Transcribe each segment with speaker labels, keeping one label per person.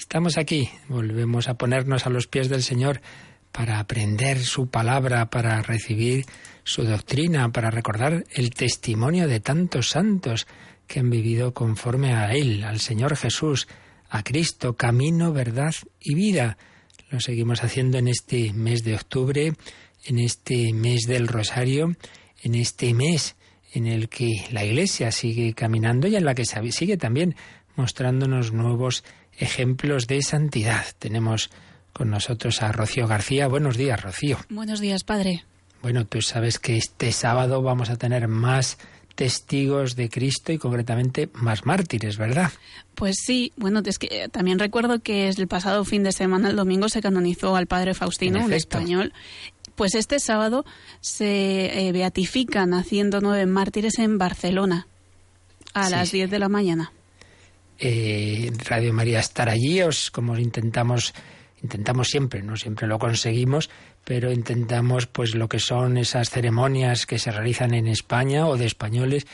Speaker 1: estamos aquí. Volvemos a ponernos a los pies del Señor para aprender su palabra, para recibir su doctrina, para recordar el testimonio de tantos santos que han vivido conforme a Él, al Señor Jesús, a Cristo, camino, verdad y vida. Lo seguimos haciendo en este mes de octubre, en este mes del Rosario, en este mes en el que la Iglesia sigue caminando y en la que sigue también mostrándonos nuevos ejemplos de santidad. Tenemos con nosotros a Rocío García. Buenos días, Rocío.
Speaker 2: Buenos días, padre.
Speaker 1: Bueno, tú sabes que este sábado vamos a tener más testigos de Cristo y concretamente más mártires, ¿verdad?
Speaker 2: Pues sí, bueno, es que eh, también recuerdo que el pasado fin de semana, el domingo, se canonizó al padre Faustino, un español, pues este sábado se eh, beatifican haciendo nueve mártires en Barcelona a las 10 de la mañana.
Speaker 1: Eh, Radio María estar allí, os, como intentamos intentamos siempre, no siempre lo conseguimos, pero intentamos pues lo que son esas ceremonias que se realizan en España o de españoles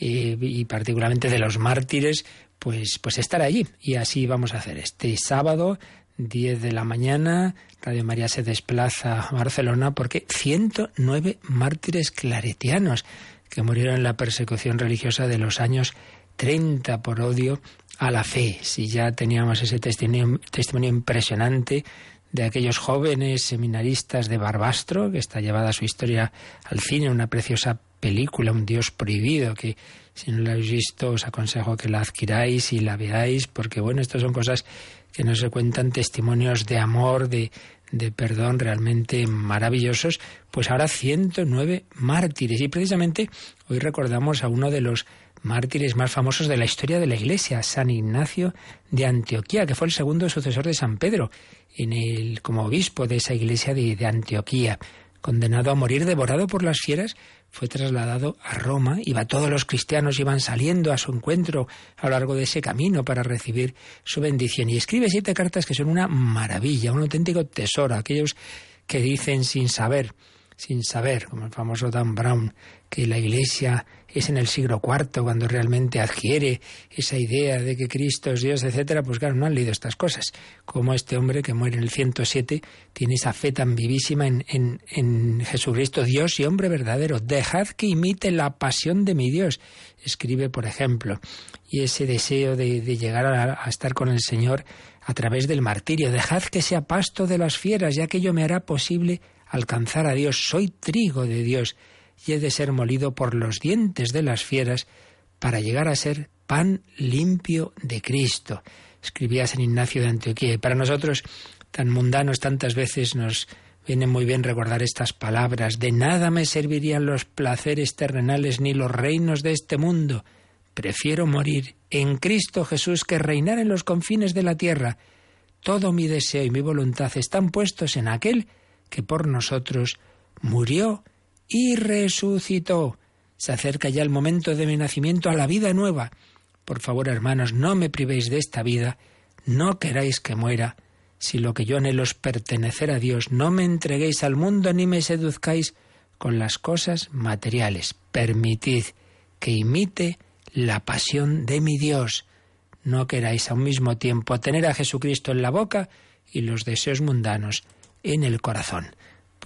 Speaker 1: y particularmente de los mártires, pues pues estar allí. Y así vamos a hacer este sábado 10 de la mañana, Radio María se desplaza a Barcelona porque 109 mártires claretianos que murieron en la persecución religiosa de los años 30 por odio a la fe. Si ya teníamos ese testimonio, testimonio impresionante de aquellos jóvenes seminaristas de Barbastro, que está llevada su historia al cine, una preciosa película, Un Dios prohibido, que si no la habéis visto os aconsejo que la adquiráis y la veáis, porque bueno, estas son cosas que nos cuentan testimonios de amor, de, de perdón realmente maravillosos, pues ahora 109 mártires. Y precisamente hoy recordamos a uno de los mártires más famosos de la historia de la Iglesia, San Ignacio de Antioquía, que fue el segundo sucesor de San Pedro en el, como obispo de esa iglesia de, Antioquía. Condenado a morir devorado por las fieras, fue trasladado a Roma, iba todos los cristianos iban saliendo a su encuentro a lo largo de ese camino para recibir su bendición y escribe siete cartas que son una maravilla, un auténtico tesoro, aquellos que dicen sin saber, sin saber, como el famoso Dan Brown, que la Iglesia es en el siglo IV cuando realmente adquiere esa idea de que Cristo es Dios, etcétera, pues claro, no han leído estas cosas. Como este hombre que muere en el 107 tiene esa fe tan vivísima en, Jesucristo, Dios y hombre verdadero. Dejad que imite la pasión de mi Dios. Escribe, por ejemplo, y ese deseo de, llegar a, a estar con el Señor a través del martirio. Dejad que sea pasto de las fieras, ya que ello me hará posible alcanzar a Dios. Soy trigo de Dios y he de ser molido por los dientes de las fieras para llegar a ser pan limpio de Cristo. Escribía San Ignacio de Antioquía. Y para nosotros, tan mundanos, tantas veces nos viene muy bien recordar estas palabras. De nada me servirían los placeres terrenales ni los reinos de este mundo. Prefiero morir en Cristo Jesús que reinar en los confines de la tierra. Todo mi deseo y mi voluntad están puestos en aquel que por nosotros murió y resucitó. Se acerca ya el momento de mi nacimiento a la vida nueva. Por favor, hermanos, no me privéis de esta vida, no queráis que muera. Si lo que yo anhelo es pertenecer a Dios, no me entreguéis al mundo ni me seduzcáis con las cosas materiales. Permitid que imite la pasión de mi Dios. No queráis a un mismo tiempo tener a Jesucristo en la boca y los deseos mundanos en el corazón.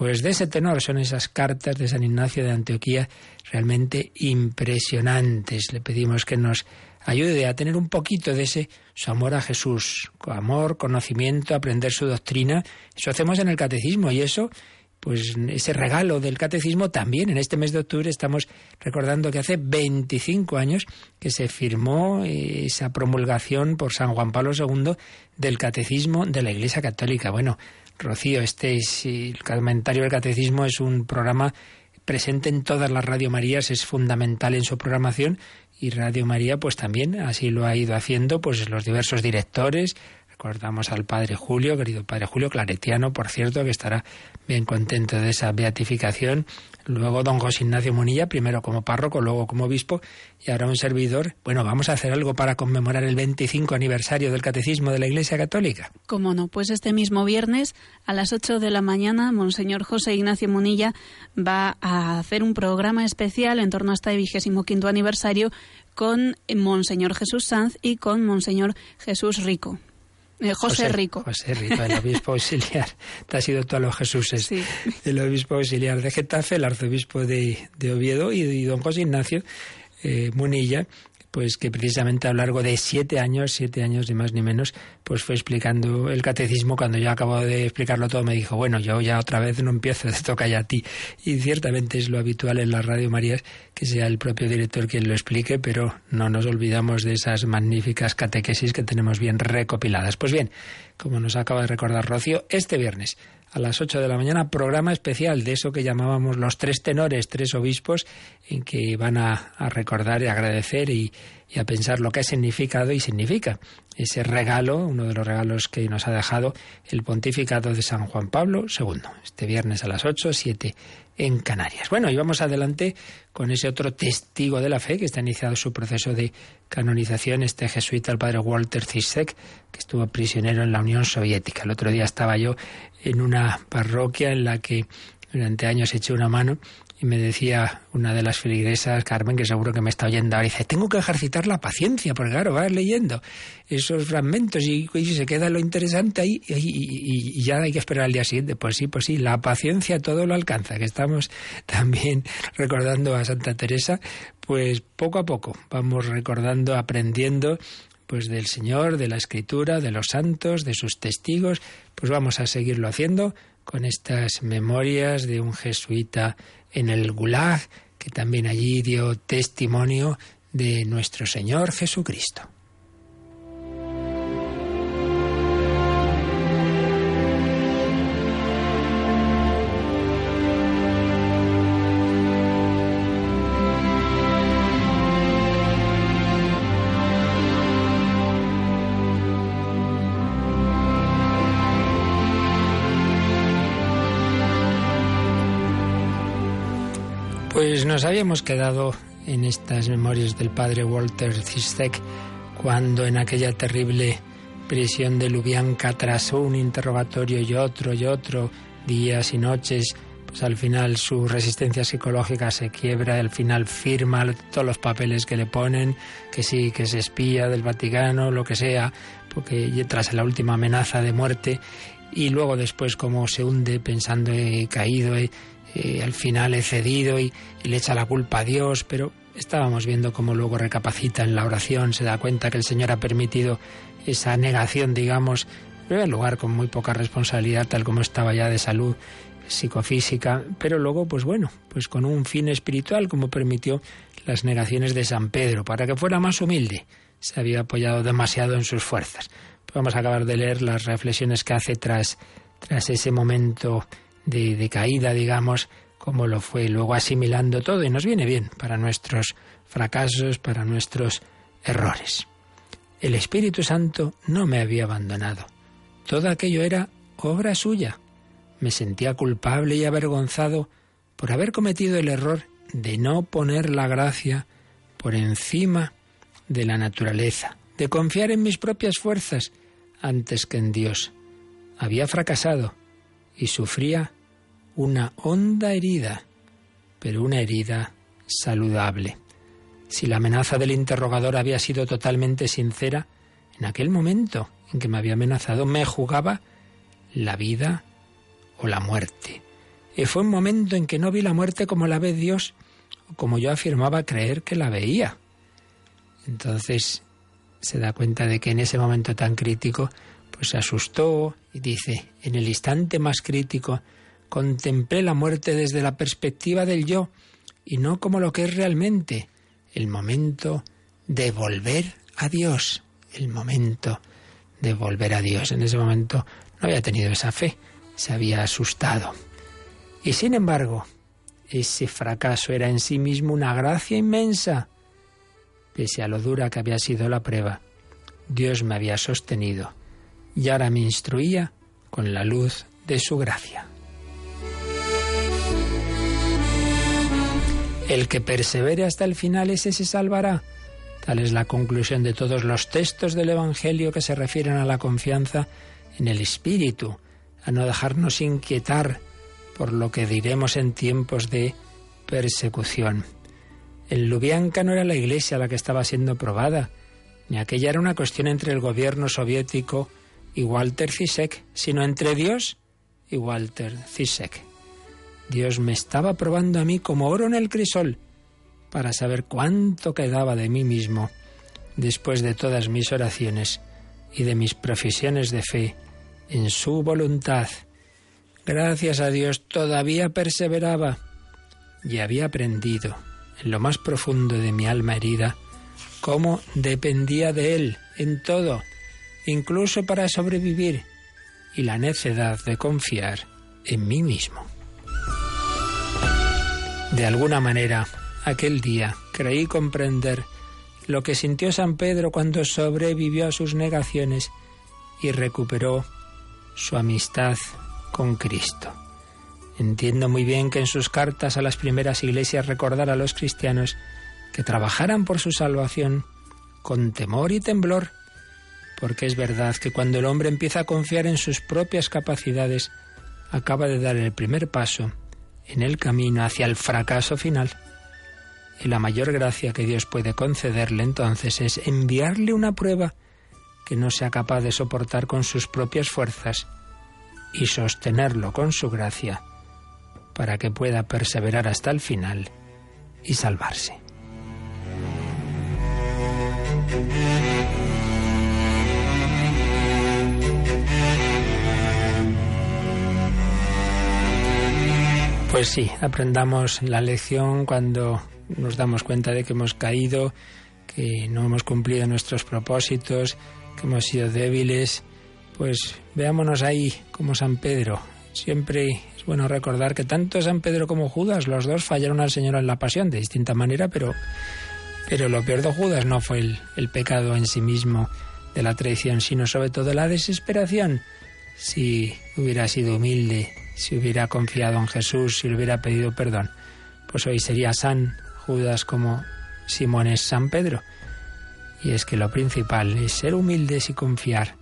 Speaker 1: Pues de ese tenor son esas cartas de San Ignacio de Antioquía realmente impresionantes. Le pedimos que nos ayude a tener un poquito de ese su amor a Jesús, amor, conocimiento, aprender su doctrina. Eso hacemos en el catecismo y eso pues ese regalo del catecismo también en este mes de octubre estamos recordando que hace 25 años que se firmó esa promulgación por San Juan Pablo II del catecismo de la Iglesia Católica. Bueno, Rocío, este es, el comentario del catecismo es un programa presente en todas las Radio Marías, es fundamental en su programación y Radio María pues también así lo ha ido haciendo pues los diversos directores, recordamos al Padre Julio, querido Padre Julio Claretiano, por cierto, que estará bien contento de esa beatificación. Luego don José Ignacio Munilla, primero como párroco, luego como obispo, y ahora un servidor. Bueno, vamos a hacer algo para conmemorar el 25 aniversario del Catecismo de la Iglesia Católica.
Speaker 2: Cómo no, pues este mismo viernes a las 8 de la mañana, Monseñor José Ignacio Munilla va a hacer un programa especial en torno a este 25 aniversario con Monseñor Jesús Sanz y con Monseñor Jesús Rico. Eh, José, Rico.
Speaker 1: José Rico, el obispo auxiliar. Te ha sido todos los Jesuses. El obispo auxiliar de Getafe, el arzobispo de, Oviedo y, don José Ignacio eh, Munilla, pues que precisamente a lo largo de siete años, siete años ni más ni menos, pues fue explicando el catecismo. Cuando yo acabo de explicarlo todo, me dijo, bueno, yo ya otra vez no empiezo, te toca ya a ti. Y ciertamente es lo habitual en la Radio María que sea el propio director quien lo explique, pero no nos olvidamos de esas magníficas catequesis que tenemos bien recopiladas. Pues bien, como nos acaba de recordar Rocío, este viernes a las 8 de la mañana, programa especial de eso que llamábamos los tres tenores, tres obispos, en que van a, recordar y agradecer y, y, a pensar lo que ha significado y significa ese regalo, uno de los regalos que nos ha dejado el pontificado de San Juan Pablo II, este viernes a las 8, 7 en Canarias. Bueno, y vamos adelante con ese otro testigo de la fe que está iniciado su proceso de canonización, este jesuita, el padre Walter Zizek, que estuvo prisionero en la Unión Soviética. El otro día estaba yo en una parroquia en la que durante años eché una mano y me decía una de las feligresas, Carmen, que seguro que me está oyendo ahora, dice, tengo que ejercitar la paciencia, porque claro, vas leyendo esos fragmentos y, se queda lo interesante ahí y, y, ya hay que esperar al día siguiente. Pues sí, pues sí, la paciencia todo lo alcanza, que estamos también recordando a Santa Teresa, pues poco a poco vamos recordando, aprendiendo pues del Señor, de la Escritura, de los santos, de sus testigos, pues vamos a seguirlo haciendo con estas memorias de un jesuita en el Gulag, que también allí dio testimonio de nuestro Señor Jesucristo. Nos habíamos quedado en estas memorias del padre Walter Zizek cuando en aquella terrible prisión de Lubianka, tras un interrogatorio y otro y otro, días y noches, pues al final su resistencia psicológica se quiebra, al final firma todos los papeles que le ponen, que sí, que se espía del Vaticano, lo que sea, porque tras la última amenaza de muerte, y luego después como se hunde pensando he caído, he, eh, al final he cedido y, le echa la culpa a Dios, pero estábamos viendo cómo luego recapacita en la oración, se da cuenta que el Señor ha permitido esa negación, digamos, en lugar con muy poca responsabilidad, tal como estaba ya de salud psicofísica, pero luego, pues bueno, pues con un fin espiritual, como permitió las negaciones de San Pedro, para que fuera más humilde. Se había apoyado demasiado en sus fuerzas. vamos a acabar de leer las reflexiones que hace tras, tras ese momento de, caída, digamos, como lo fue, luego asimilando todo y nos viene bien para nuestros fracasos, para nuestros errores. El Espíritu Santo no me había abandonado. Todo aquello era obra suya. Me sentía culpable y avergonzado por haber cometido el error de no poner la gracia por encima de la naturaleza, de confiar en mis propias fuerzas antes que en Dios. Había fracasado y sufría una honda herida, pero una herida saludable. Si la amenaza del interrogador había sido totalmente sincera, en aquel momento en que me había amenazado me jugaba la vida o la muerte. Y fue un momento en que no vi la muerte como la ve Dios, o como yo afirmaba creer que la veía. Entonces se da cuenta de que en ese momento tan crítico pues se asustó y dice, en el instante más crítico, contemplé la muerte desde la perspectiva del yo y no como lo que es realmente, el momento de volver a Dios, el momento de volver a Dios. En ese momento no había tenido esa fe, se había asustado. Y sin embargo, ese fracaso era en sí mismo una gracia inmensa. Pese a lo dura que había sido la prueba, Dios me había sostenido y ahora me instruía con la luz de su gracia. El que persevere hasta el final, ese se salvará. Tal es la conclusión de todos los textos del Evangelio que se refieren a la confianza en el Espíritu, a no dejarnos inquietar por lo que diremos en tiempos de persecución. En Lubianka no era la iglesia la que estaba siendo probada, ni aquella era una cuestión entre el gobierno soviético y Walter Zizek, sino entre Dios y Walter Zizek. Dios me estaba probando a mí como oro en el crisol para saber cuánto quedaba de mí mismo después de todas mis oraciones y de mis profesiones de fe en su voluntad. Gracias a Dios todavía perseveraba y había aprendido en lo más profundo de mi alma herida cómo dependía de Él en todo, incluso para sobrevivir, y la necedad de confiar en mí mismo. De alguna manera, aquel día creí comprender lo que sintió San Pedro cuando sobrevivió a sus negaciones y recuperó su amistad con Cristo. Entiendo muy bien que en sus cartas a las primeras iglesias recordara a los cristianos que trabajaran por su salvación con temor y temblor, porque es verdad que cuando el hombre empieza a confiar en sus propias capacidades, acaba de dar el primer paso en el camino hacia el fracaso final. Y la mayor gracia que Dios puede concederle entonces es enviarle una prueba que no sea capaz de soportar con sus propias fuerzas y sostenerlo con su gracia para que pueda perseverar hasta el final y salvarse. Pues sí, aprendamos la lección cuando nos damos cuenta de que hemos caído, que no hemos cumplido nuestros propósitos, que hemos sido débiles, pues veámonos ahí como San Pedro. Siempre es bueno recordar que tanto San Pedro como Judas, los dos fallaron al Señor en la pasión de distinta manera, pero, pero lo peor de Judas no fue el, el pecado en sí mismo de la traición, sino sobre todo la desesperación. Si hubiera sido humilde, si hubiera confiado en Jesús, si le hubiera pedido perdón, pues hoy sería San Judas como Simón es San Pedro. Y es que lo principal es ser humildes y confiar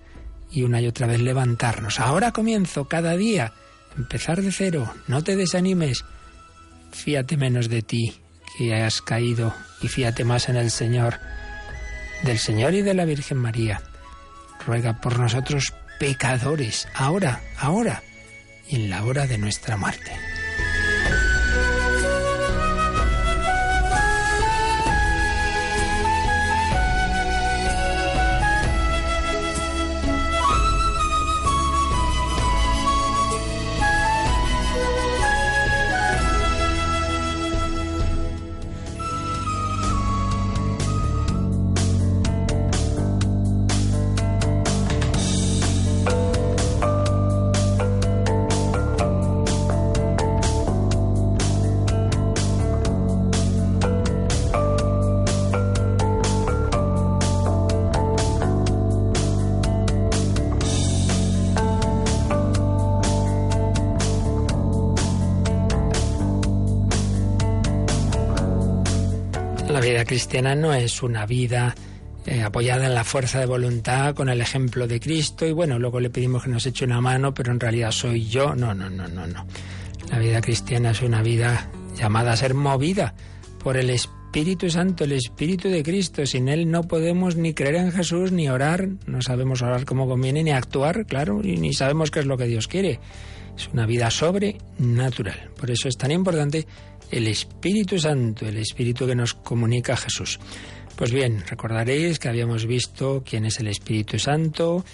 Speaker 1: y una y otra vez levantarnos. Ahora comienzo cada día, empezar de cero, no te desanimes, fíate menos de ti, que has caído, y fíate más en el Señor, del Señor y de la Virgen María. Ruega por nosotros pecadores, ahora, ahora, y en la hora de nuestra muerte. Cristiana no es una vida eh, apoyada en la fuerza de voluntad, con el ejemplo de Cristo, y bueno, luego le pedimos que nos eche una mano, pero en realidad soy yo. No, no, no, no, no. La vida cristiana es una vida llamada a ser movida por el Espíritu Santo, el Espíritu de Cristo. Sin Él no podemos ni creer en Jesús, ni orar, no sabemos orar como conviene, ni actuar, claro, y ni sabemos qué es lo que Dios quiere. Es una vida sobrenatural. Por eso es tan importante el Espíritu Santo, el Espíritu que nos comunica Jesús. Pues bien, recordaréis que habíamos visto quién es el Espíritu Santo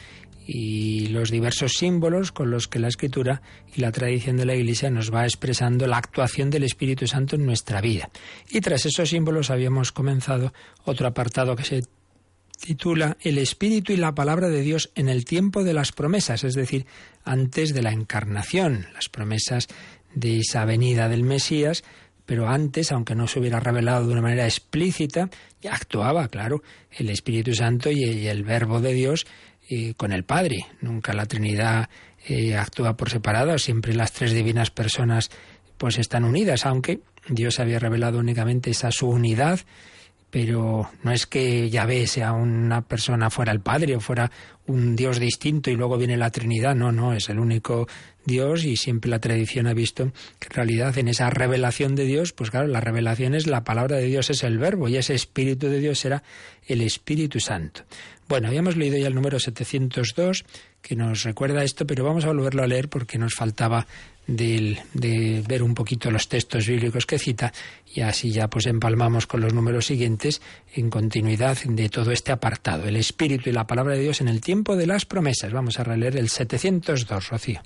Speaker 1: y los diversos símbolos con los que la Escritura y la tradición de la Iglesia nos va expresando la actuación del Espíritu Santo en nuestra vida. Y tras esos símbolos habíamos comenzado otro apartado que se titula El Espíritu y la Palabra de Dios en el tiempo de las promesas, es decir, antes de la encarnación, las promesas de esa venida del Mesías, pero antes, aunque no se hubiera revelado de una manera explícita, ya actuaba, claro, el Espíritu Santo y el Verbo de Dios eh, con el Padre. Nunca la Trinidad eh, actúa por separado, siempre las tres divinas personas pues están unidas, aunque Dios había revelado únicamente esa su unidad pero no es que Yahvé sea una persona fuera el Padre o fuera un Dios distinto y luego viene la Trinidad. No, no, es el único Dios y siempre la tradición ha visto que en realidad en esa revelación de Dios, pues claro, la revelación es la palabra de Dios, es el verbo y ese Espíritu de Dios será el Espíritu Santo. Bueno, habíamos leído ya el número 702 que nos recuerda esto, pero vamos a volverlo a leer porque nos faltaba de, ver un poquito los textos bíblicos que cita y así ya pues empalmamos con los números siguientes en continuidad de todo este apartado, el Espíritu y la palabra de Dios en el tiempo de las promesas. Vamos a releer el 702, Rocío.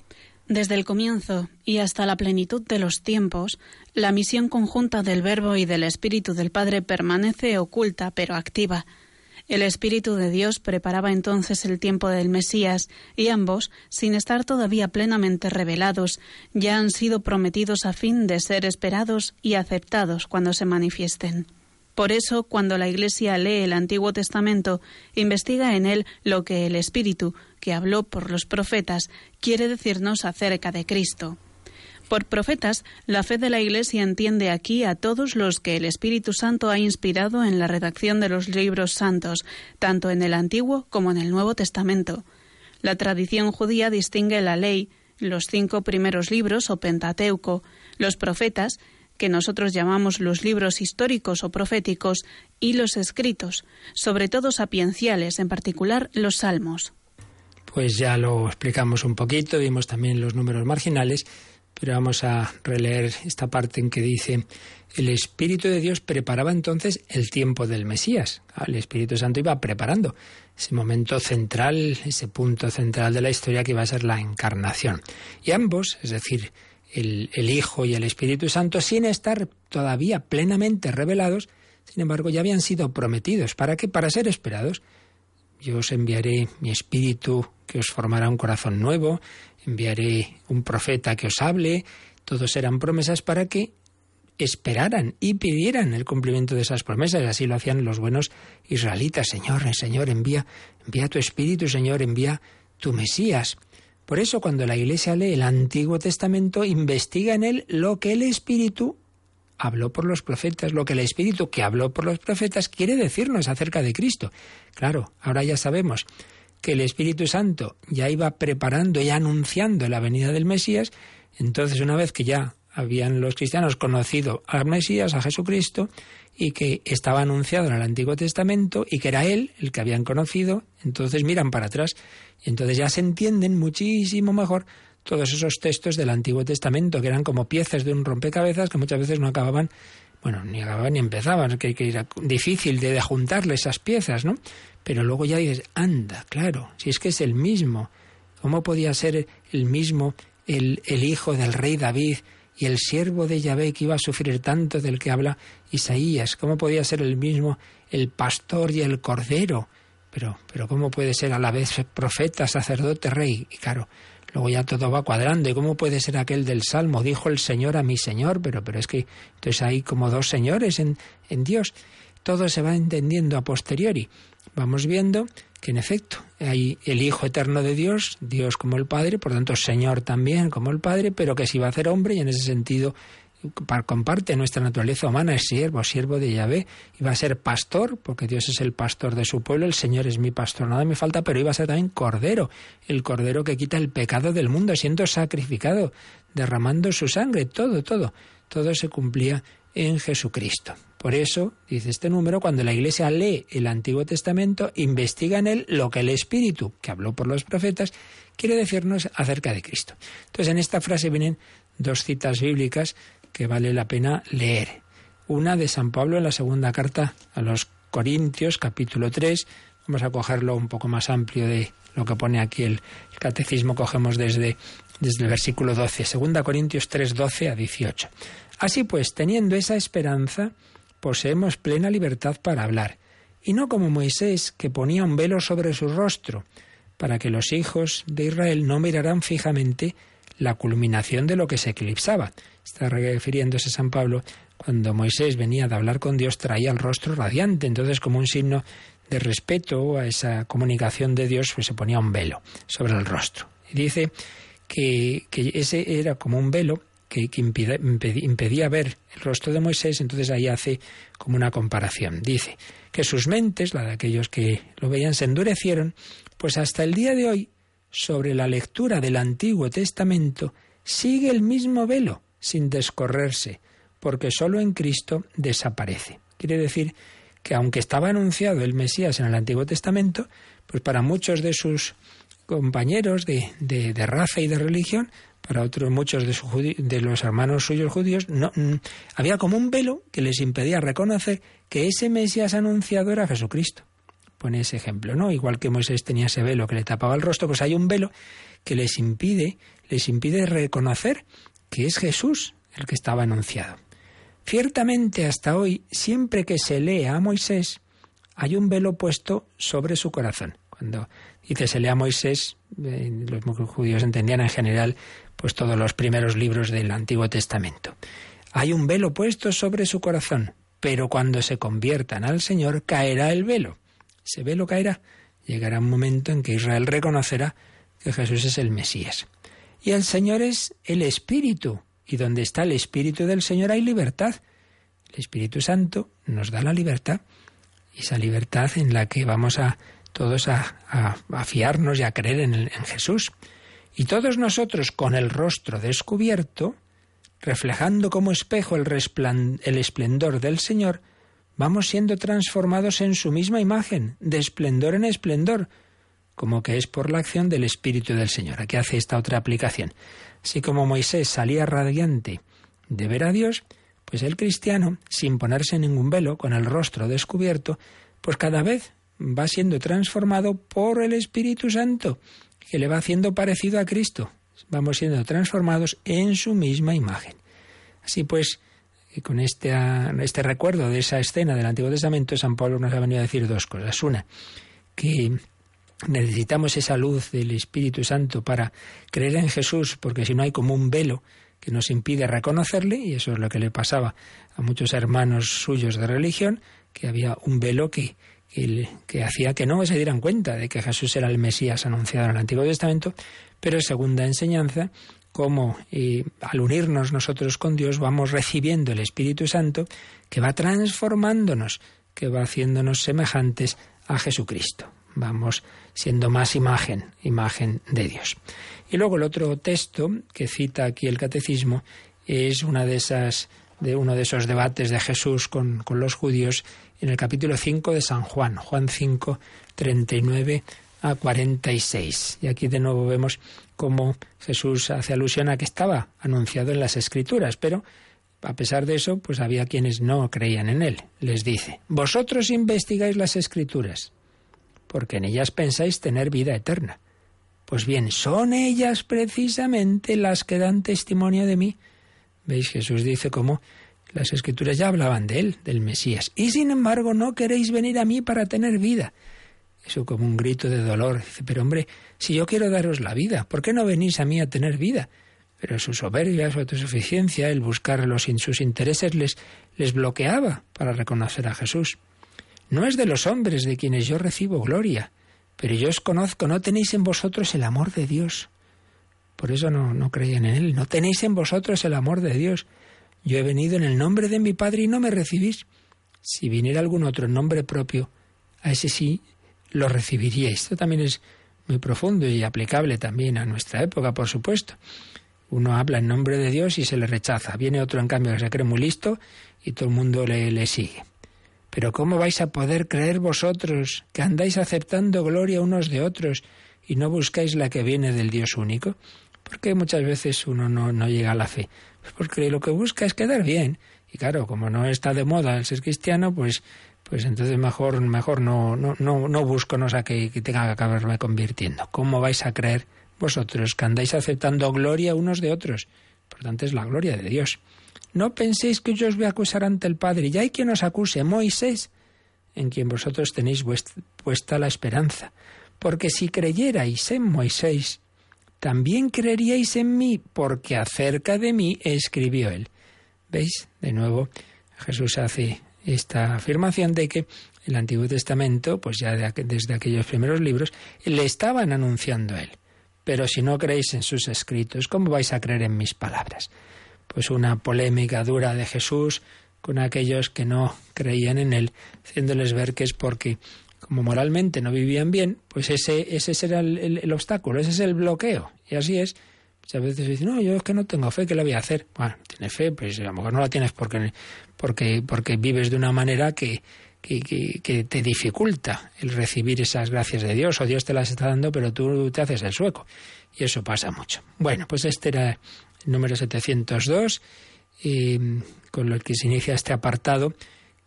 Speaker 2: Desde el comienzo y hasta la plenitud de los tiempos, la misión conjunta del Verbo y del Espíritu del Padre permanece oculta pero activa el Espíritu de Dios preparaba entonces el tiempo del Mesías y ambos, sin estar todavía plenamente revelados, ya han sido prometidos a fin de ser esperados y aceptados cuando se manifiesten. Por eso, cuando la Iglesia lee el Antiguo Testamento, investiga en él lo que el Espíritu, que habló por los profetas, quiere decirnos acerca de Cristo. Por profetas, la fe de la Iglesia entiende aquí a todos los que el Espíritu Santo ha inspirado en la redacción de los libros santos, tanto en el Antiguo como en el Nuevo Testamento. La tradición judía distingue la ley, los cinco primeros libros o Pentateuco, los profetas, que nosotros llamamos los libros históricos o proféticos, y los escritos, sobre todo sapienciales, en particular los salmos.
Speaker 1: Pues ya lo explicamos un poquito, vimos también los números marginales pero vamos a releer esta parte en que dice, el Espíritu de Dios preparaba entonces el tiempo del Mesías. El Espíritu Santo iba preparando ese momento central, ese punto central de la historia que iba a ser la encarnación. Y ambos, es decir, el, Hijo y el Espíritu Santo, sin estar todavía plenamente revelados, sin embargo, ya habían sido prometidos. ¿Para qué? Para ser esperados. Yo os enviaré mi espíritu que os formará un corazón nuevo, enviaré un profeta que os hable, todos eran promesas para que esperaran y pidieran el cumplimiento de esas promesas. Así lo hacían los buenos israelitas. Señor, Señor, envía, envía tu Espíritu, Señor, envía tu Mesías. Por eso cuando la Iglesia lee el Antiguo Testamento, investiga en él lo que el Espíritu habló por los profetas, lo que el Espíritu que habló por los profetas quiere decirnos acerca de Cristo. Claro, ahora ya sabemos que el Espíritu Santo ya iba preparando y anunciando la venida del Mesías, entonces una vez que ya habían los cristianos conocido al Mesías, a Jesucristo, y que estaba anunciado en el Antiguo Testamento y que era Él el que habían conocido, entonces miran para atrás y entonces ya se entienden muchísimo mejor todos esos textos del Antiguo Testamento, que eran como piezas de un rompecabezas que muchas veces no acababan, bueno, ni acababan ni empezaban, que, era difícil de juntarle esas piezas, ¿no? Pero luego ya dices, anda, claro, si es que es el mismo. ¿Cómo podía ser el mismo el, el hijo del rey David y el siervo de Yahvé que iba a sufrir tanto del que habla Isaías? ¿Cómo podía ser el mismo el pastor y el cordero? Pero, pero ¿cómo puede ser a la vez profeta, sacerdote, rey? Y claro, luego ya todo va cuadrando. ¿Y cómo puede ser aquel del Salmo? Dijo el Señor a mi Señor, pero, pero es que entonces hay como dos señores en, en Dios. Todo se va entendiendo a posteriori vamos viendo que en efecto hay el Hijo eterno de Dios, Dios como el Padre, por tanto Señor también como el Padre, pero que si va a hacer hombre y en ese sentido comparte nuestra naturaleza humana, es siervo, siervo de Yahvé, va a ser pastor, porque Dios es el pastor de su pueblo, el Señor es mi pastor, nada me falta, pero iba a ser también cordero, el cordero que quita el pecado del mundo, siendo sacrificado, derramando su sangre, todo, todo, todo se cumplía en Jesucristo. Por eso, dice este número, cuando la Iglesia lee el Antiguo Testamento, investiga en él lo que el Espíritu, que habló por los profetas, quiere decirnos acerca de Cristo. Entonces, en esta frase vienen dos citas bíblicas que vale la pena leer. Una de San Pablo en la segunda carta a los Corintios, capítulo 3. Vamos a cogerlo un poco más amplio de lo que pone aquí el, catecismo, cogemos desde, desde el versículo 12, segunda Corintios 3, 12 a 18. Así pues, teniendo esa esperanza, poseemos plena libertad para hablar, y no como Moisés, que ponía un velo sobre su rostro, para que los hijos de Israel no miraran fijamente la culminación de lo que se eclipsaba. Está refiriéndose San Pablo cuando Moisés venía de hablar con Dios traía el rostro radiante, entonces como un signo de respeto a esa comunicación de Dios, pues se ponía un velo sobre el rostro. Y dice que, ese era como un velo que, impedía, ver el rostro de Moisés, entonces ahí hace como una comparación. Dice que sus mentes, la de aquellos que lo veían, se endurecieron, pues hasta el día de hoy, sobre la lectura del Antiguo Testamento, sigue el mismo velo, sin descorrerse, porque sólo en Cristo desaparece. Quiere decir que aunque estaba anunciado el Mesías en el Antiguo Testamento, pues para muchos de sus compañeros de, de, raza y de religión, para otros muchos de, de los hermanos suyos judíos, no, mm, había como un velo que les impedía reconocer que ese Mesías anunciado era Jesucristo. Pone ese ejemplo, ¿no? Igual que Moisés tenía ese velo que le tapaba el rostro, pues hay un velo que les impide, les impide reconocer que es Jesús el que estaba anunciado. Ciertamente hasta hoy, siempre que se lee a Moisés, hay un velo puesto sobre su corazón. Cuando dice se lee a Moisés, eh, los judíos entendían en general pues todos los primeros libros del Antiguo Testamento. Hay un velo puesto sobre su corazón, pero cuando se conviertan al Señor caerá el velo. Ese velo caerá. Llegará un momento en que Israel reconocerá que Jesús es el Mesías. Y el Señor es el Espíritu, y donde está el Espíritu del Señor hay libertad. El Espíritu Santo nos da la libertad. Y esa libertad en la que vamos a todos a, fiarnos y a creer en, en Jesús. Y todos nosotros con el rostro descubierto, reflejando como espejo el, esplendor del Señor, vamos siendo transformados en su misma imagen, de esplendor en esplendor, como que es por la acción del Espíritu del Señor. Aquí hace esta otra aplicación. Así como Moisés salía radiante de ver a Dios, pues el cristiano, sin ponerse ningún velo, con el rostro descubierto, pues cada vez va siendo transformado por el Espíritu Santo, que le va haciendo parecido a Cristo. Vamos siendo transformados en su misma imagen. Así pues, con este, este recuerdo de esa escena del Antiguo Testamento, San Pablo nos ha venido a decir dos cosas. Una, que necesitamos esa luz del Espíritu Santo para creer en Jesús, porque si no hay como un velo que nos impide reconocerle, y eso es lo que le pasaba a muchos hermanos suyos de religión, que había un velo que, que, hacía que no se dieran cuenta de que Jesús era el Mesías anunciado en el Antiguo Testamento, pero segunda enseñanza, como eh, al unirnos nosotros con Dios vamos recibiendo el Espíritu Santo que va transformándonos, que va haciéndonos semejantes a Jesucristo vamos siendo más imagen, imagen de Dios. Y luego el otro texto que cita aquí el catecismo es una de esas de uno de esos debates de Jesús con, con los judíos en el capítulo 5 de San Juan, Juan 5, 39 a 46. Y aquí de nuevo vemos cómo Jesús hace alusión a que estaba anunciado en las Escrituras, pero a pesar de eso, pues había quienes no creían en él. Les dice, vosotros investigáis las Escrituras porque en ellas pensáis tener vida eterna. Pues bien, son ellas precisamente las que dan testimonio de mí. ¿Veis? Jesús dice cómo las escrituras ya hablaban de él, del Mesías. Y sin embargo no queréis venir a mí para tener vida. Eso como un grito de dolor. Dice, pero hombre, si yo quiero daros la vida, ¿por qué no venís a mí a tener vida? Pero su soberbia, su autosuficiencia, el buscar los, sus intereses les, les bloqueaba para reconocer a Jesús. No es de los hombres de quienes yo recibo gloria, pero yo os conozco, no tenéis en vosotros el amor de Dios. Por eso no, no creían en Él, no tenéis en vosotros el amor de Dios. Yo he venido en el nombre de mi Padre y no me recibís. Si viniera algún otro en nombre propio, a ese sí lo recibiríais. Esto también es muy profundo y aplicable también a nuestra época, por supuesto. Uno habla en nombre de Dios y se le rechaza. Viene otro, en cambio, que se cree muy listo y todo el mundo le, sigue. Pero ¿cómo vais a poder creer vosotros que andáis aceptando gloria unos de otros y no buscáis la que viene del Dios único? Porque muchas veces uno no, no llega a la fe. Porque lo que busca es quedar bien. Y claro, como no está de moda el ser cristiano, pues, pues entonces mejor, mejor no, no, no, no busco, no que, que tenga que acabarme convirtiendo. ¿Cómo vais a creer vosotros que andáis aceptando gloria unos de otros? Por tanto, es la gloria de Dios. No penséis que yo os voy a acusar ante el Padre. Ya hay quien os acuse, Moisés, en quien vosotros tenéis puesta la esperanza. Porque si creyerais en Moisés, también creeríais en mí, porque acerca de mí escribió él. ¿Veis? De nuevo, Jesús hace esta afirmación de que el Antiguo Testamento, pues ya desde aquellos primeros libros, le estaban anunciando a él. Pero si no creéis en sus escritos, ¿cómo vais a creer en mis palabras? Pues una polémica dura de Jesús con aquellos que no creían en él, haciéndoles ver que es porque, como moralmente no vivían bien, pues ese, ese será el, el obstáculo, ese es el bloqueo. Y así es. Muchas veces dicen, no, yo es que no tengo fe, ¿qué la voy a hacer? Bueno, tienes fe, pues a lo mejor no la tienes porque, porque, porque vives de una manera que, que, te dificulta el recibir esas gracias de Dios, o Dios te las está dando, pero tú te haces el sueco. Y eso pasa mucho. Bueno, pues este era el número 702, con el que se inicia este apartado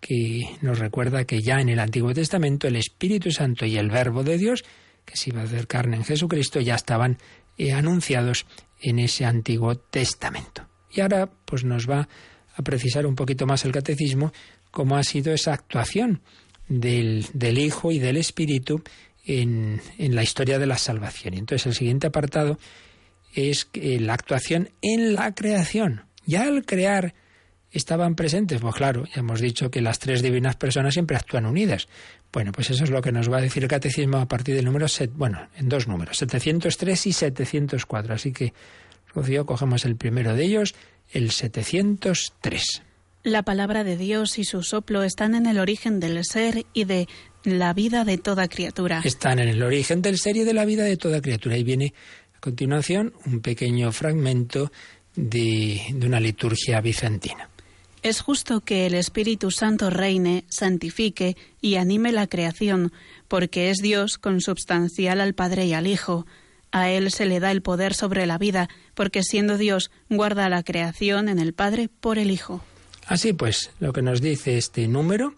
Speaker 1: que nos recuerda que ya en el Antiguo Testamento el Espíritu Santo y el Verbo de Dios, que se iba a hacer carne en Jesucristo, ya estaban eh, anunciados en ese Antiguo Testamento. Y ahora pues nos va a precisar un poquito más el catecismo cómo ha sido esa actuación del, del Hijo y del Espíritu en, en, la historia de la salvación. Y entonces el siguiente apartado es la actuación en la creación. Ya al crear estaban presentes, pues claro, ya hemos dicho que las tres divinas personas siempre actúan unidas. Bueno, pues eso es lo que nos va a decir el catecismo a partir del número, set, bueno, en dos números, 703 y 704. Así que, Rocío, cogemos el primero de ellos, el 703.
Speaker 2: La palabra de Dios y su soplo están en el origen del ser y de la vida de toda criatura.
Speaker 1: Están en el origen del ser y de la vida de toda criatura. Y viene a continuación un pequeño fragmento de, de una liturgia bizantina.
Speaker 2: Es justo que el Espíritu Santo reine, santifique y anime la creación, porque es Dios consubstancial al Padre y al Hijo. A Él se le da el poder sobre la vida, porque siendo Dios guarda la creación en el Padre por el Hijo.
Speaker 1: Así pues, lo que nos dice este número,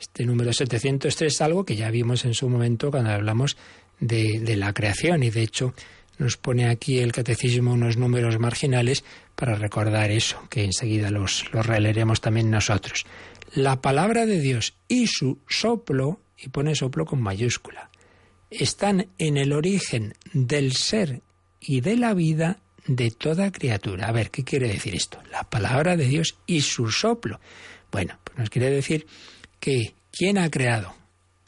Speaker 1: este número 703 es algo que ya vimos en su momento cuando hablamos de la creación y de hecho nos pone aquí el catecismo unos números marginales para recordar eso, que enseguida los, los releeremos también nosotros. La palabra de Dios y su soplo, y pone soplo con mayúscula, están en el origen del ser y de la vida de toda criatura. A ver, ¿qué quiere decir esto? La palabra de Dios y su soplo. Bueno, pues nos quiere decir que ¿quién ha creado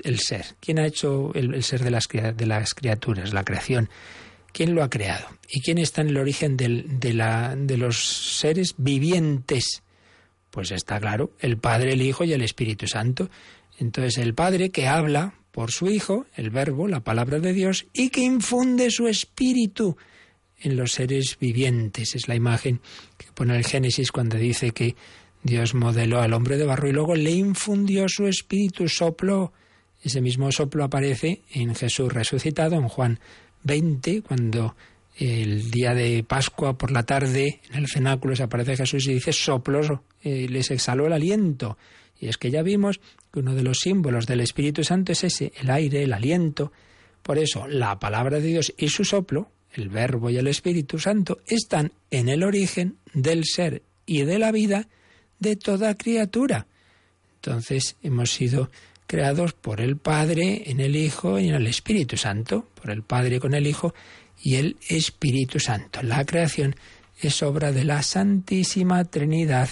Speaker 1: el ser? ¿Quién ha hecho el, ser de las, de las criaturas, la creación? ¿Quién lo ha creado? ¿Y quién está en el origen de, la, de los seres vivientes? Pues está claro, el Padre, el Hijo y el Espíritu Santo. Entonces el Padre que habla por su Hijo, el Verbo, la palabra de Dios, y que infunde su espíritu en los seres vivientes. Es la imagen que pone el Génesis cuando dice que Dios modeló al hombre de barro y luego le infundió su espíritu, sopló. Ese mismo soplo aparece en Jesús resucitado, en Juan 20, cuando el día de Pascua por la tarde en el cenáculo se aparece Jesús y dice sopló, eh, les exhaló el aliento. Y es que ya vimos que uno de los símbolos del Espíritu Santo es ese, el aire, el aliento. Por eso la palabra de Dios y su soplo el Verbo y el Espíritu Santo están en el origen del ser y de la vida de toda criatura. Entonces hemos sido creados por el Padre, en el Hijo y en el Espíritu Santo, por el Padre con el Hijo y el Espíritu Santo. La creación es obra de la Santísima Trinidad.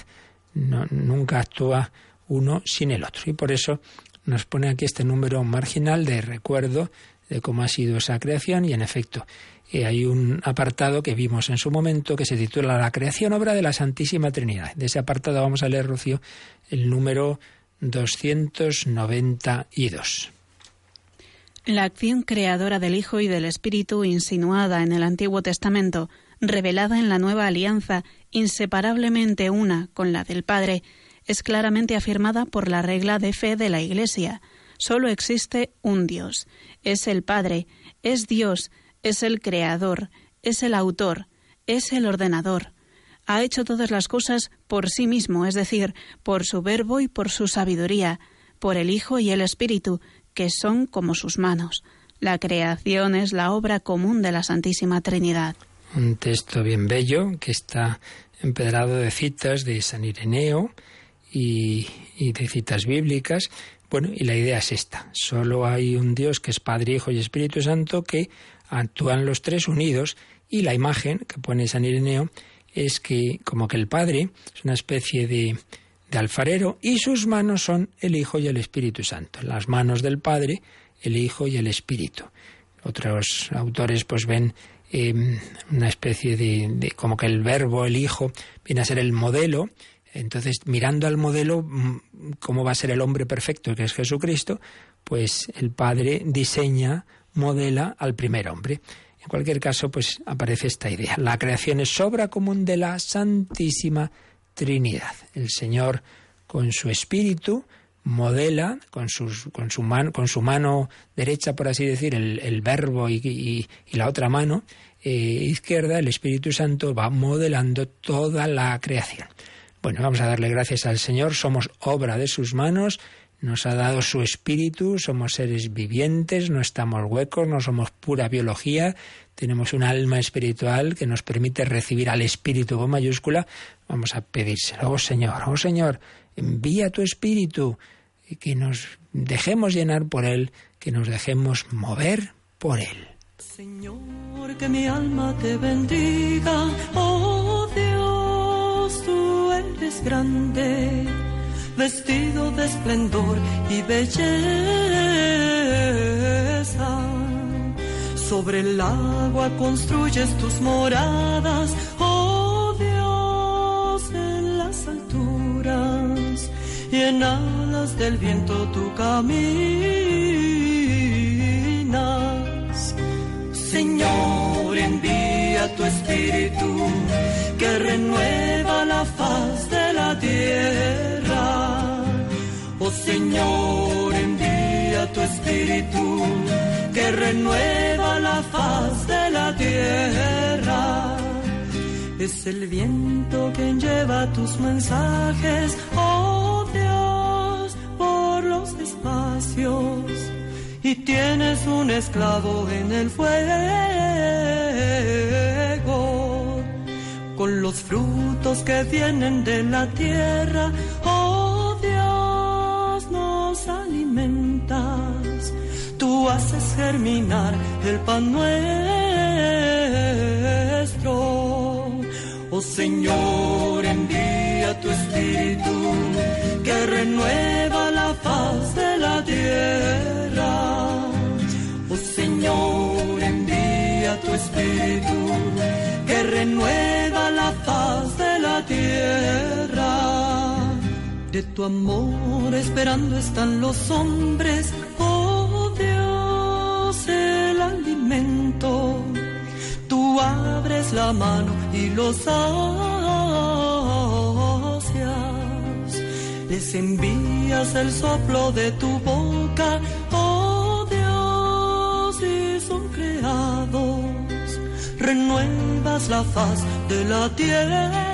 Speaker 1: nunca actúa uno sin el otro. Y por eso nos pone aquí este número marginal de recuerdo de cómo ha sido esa creación y en efecto eh, hay un apartado que vimos en su momento que se titula La creación obra de la Santísima Trinidad. De ese apartado vamos a leer, Rocío, el número 292.
Speaker 2: La acción creadora del Hijo y del Espíritu insinuada en el Antiguo Testamento, revelada en la Nueva Alianza, inseparablemente una con la del Padre, es claramente afirmada por la regla de fe de la Iglesia. Solo existe un Dios. Es el Padre, es Dios, es el creador, es el autor, es el ordenador. Ha hecho todas las cosas por sí mismo, es decir, por su verbo y por su sabiduría, por el Hijo y el Espíritu, que son como sus manos. La creación es la obra común de la Santísima Trinidad.
Speaker 1: Un texto bien bello que está empedrado de citas de San Ireneo y, de citas bíblicas. Bueno, y la idea es esta. Solo hay un Dios que es Padre, Hijo y Espíritu Santo que actúan los tres unidos y la imagen que pone San Ireneo es que como que el Padre es una especie de, de alfarero y sus manos son el Hijo y el Espíritu Santo. Las manos del Padre, el Hijo y el Espíritu. Otros autores pues ven em, una especie de, de, como que el verbo, el Hijo, viene a ser el modelo. Entonces, mirando al modelo, mm, cómo va a ser el hombre perfecto, que es Jesucristo, pues el Padre diseña, modela al primer hombre. En cualquier caso, pues aparece esta idea. La creación es obra común de la Santísima Trinidad. El Señor, con su espíritu, modela con, sus, con, su, mano, con su mano derecha, por así decir, el, verbo y, la otra mano eh, izquierda, el Espíritu Santo va modelando toda la creación. Bueno, vamos a darle gracias al Señor, somos obra de sus manos, nos ha dado su espíritu, somos seres vivientes, no estamos huecos, no somos pura biología, tenemos un alma espiritual que nos permite recibir al espíritu con mayúscula. Vamos a pedírselo, oh Señor, oh Señor, envía tu espíritu y que nos dejemos llenar por él, que nos dejemos mover por él.
Speaker 3: Señor, que mi alma te bendiga, oh Dios, tú eres grande vestido de esplendor y belleza. Sobre el agua construyes tus moradas, oh Dios, en las alturas, y en alas del viento tú caminas. Señor, envía tu espíritu que renueva la faz de la tierra Oh Señor, envía tu espíritu que renueva la faz de la tierra. Es el viento que lleva tus mensajes, oh Dios, por los espacios. Y tienes un esclavo en el fuego, con los frutos que vienen de la tierra, oh alimentas, tú haces germinar el pan nuestro. Oh Señor, envía tu espíritu que renueva la faz de la tierra. Oh Señor, envía tu espíritu que renueva la faz de la tierra. De tu amor esperando están los hombres, oh Dios, el alimento. Tú abres la mano y los sacias. Les envías el soplo de tu boca, Renuevas la faz de la tierra